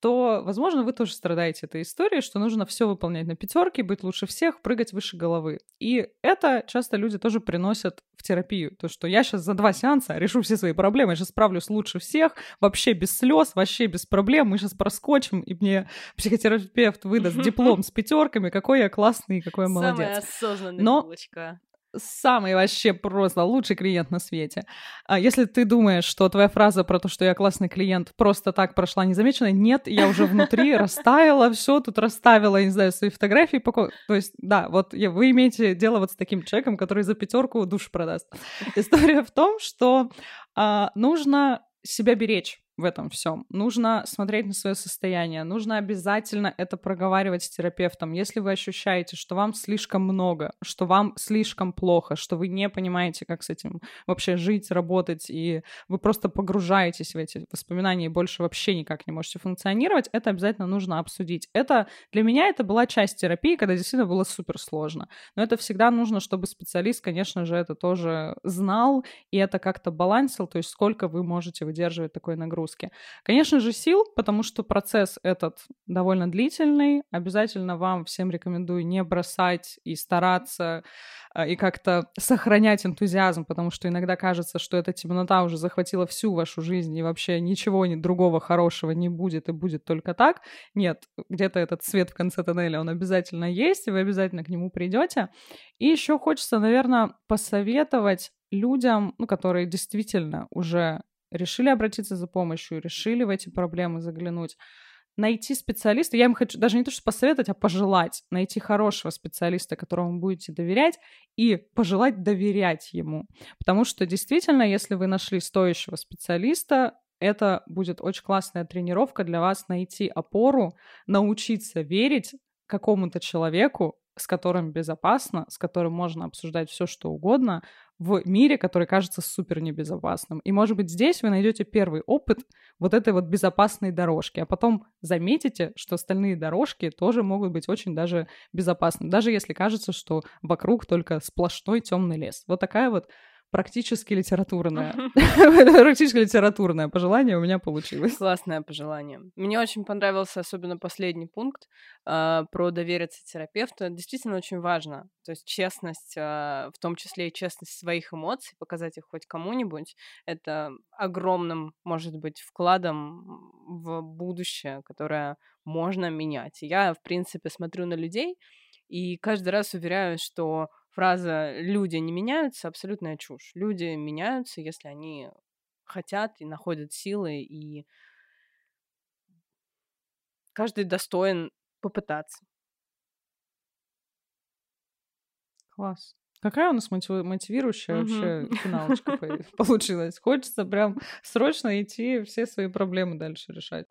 то, возможно, вы тоже страдаете этой историей, что нужно все выполнять на пятерке, быть лучше всех, прыгать выше головы. И это часто люди тоже приносят в терапию. То, что я сейчас за два сеанса решу все свои проблемы, я сейчас справлюсь лучше всех, вообще без слез, вообще без проблем, мы сейчас проскочим, и мне психотерапевт выдаст диплом с пятерками, какой я классный, какой я молодец. Самая осознанная Но булочка самый вообще просто лучший клиент на свете. А если ты думаешь, что твоя фраза про то, что я классный клиент, просто так прошла незамеченной, нет, я уже внутри растаяла, все тут расставила, не знаю, свои фотографии. То есть, да, вот вы имеете дело вот с таким человеком, который за пятерку душ продаст. История в том, что а, нужно себя беречь в этом всем. Нужно смотреть на свое состояние, нужно обязательно это проговаривать с терапевтом. Если вы ощущаете, что вам слишком много, что вам слишком плохо, что вы не понимаете, как с этим вообще жить, работать, и вы просто погружаетесь в эти воспоминания и больше вообще никак не можете функционировать, это обязательно нужно обсудить. Это для меня это была часть терапии, когда действительно было супер сложно. Но это всегда нужно, чтобы специалист, конечно же, это тоже знал и это как-то балансил, то есть сколько вы можете выдерживать такой нагрузки нагрузки. Конечно же, сил, потому что процесс этот довольно длительный. Обязательно вам всем рекомендую не бросать и стараться а, и как-то сохранять энтузиазм, потому что иногда кажется, что эта темнота уже захватила всю вашу жизнь, и вообще ничего другого хорошего не будет, и будет только так. Нет, где-то этот свет в конце тоннеля, он обязательно есть, и вы обязательно к нему придете. И еще хочется, наверное, посоветовать людям, ну, которые действительно уже решили обратиться за помощью, решили в эти проблемы заглянуть, найти специалиста, я им хочу даже не то, что посоветовать, а пожелать, найти хорошего специалиста, которому будете доверять, и пожелать доверять ему. Потому что действительно, если вы нашли стоящего специалиста, это будет очень классная тренировка для вас найти опору, научиться верить какому-то человеку, с которым безопасно, с которым можно обсуждать все, что угодно, в мире, который кажется супер небезопасным. И, может быть, здесь вы найдете первый опыт вот этой вот безопасной дорожки, а потом заметите, что остальные дорожки тоже могут быть очень даже безопасны, даже если кажется, что вокруг только сплошной темный лес. Вот такая вот практически литературное. [laughs] практически литературное пожелание у меня получилось. Классное пожелание. Мне очень понравился особенно последний пункт э, про довериться терапевту. Это действительно очень важно. То есть честность, э, в том числе и честность своих эмоций, показать их хоть кому-нибудь, это огромным, может быть, вкладом в будущее, которое можно менять. я, в принципе, смотрю на людей и каждый раз уверяюсь, что фраза «люди не меняются» — абсолютная чушь. Люди меняются, если они хотят и находят силы, и каждый достоин попытаться. Класс. Какая у нас мотивирующая вообще финалочка [laughs] получилась. Хочется прям срочно идти все свои проблемы дальше решать.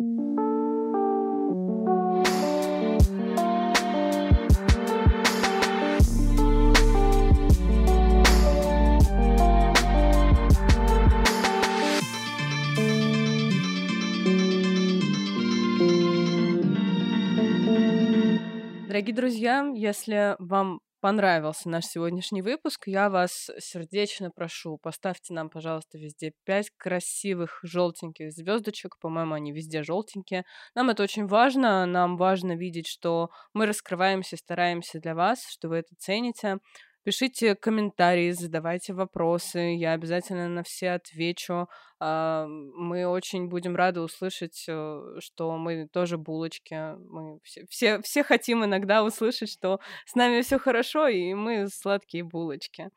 Дорогие друзья, если вам понравился наш сегодняшний выпуск, я вас сердечно прошу, поставьте нам, пожалуйста, везде 5 красивых желтеньких звездочек. По-моему, они везде желтенькие. Нам это очень важно. Нам важно видеть, что мы раскрываемся, стараемся для вас, что вы это цените. Пишите комментарии, задавайте вопросы, я обязательно на все отвечу. А, мы очень будем рады услышать, э, что мы тоже булочки. Мы все, все, все хотим иногда услышать, что с нами все хорошо, и мы сладкие булочки.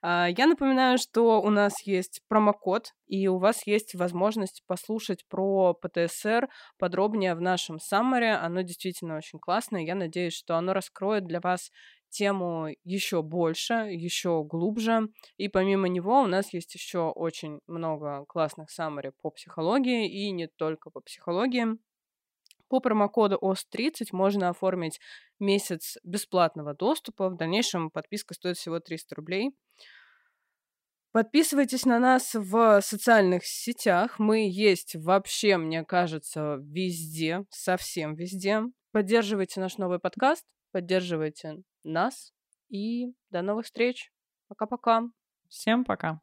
А, я напоминаю, что у нас есть промокод, и у вас есть возможность послушать про ПТСР подробнее в нашем саммаре. Оно действительно очень классное. Я надеюсь, что оно раскроет для вас тему еще больше, еще глубже. И помимо него у нас есть еще очень много классных саммари по психологии и не только по психологии. По промокоду ОС30 можно оформить месяц бесплатного доступа. В дальнейшем подписка стоит всего 300 рублей. Подписывайтесь на нас в социальных сетях. Мы есть вообще, мне кажется, везде, совсем везде. Поддерживайте наш новый подкаст, поддерживайте нас. И до новых встреч. Пока-пока. Всем пока.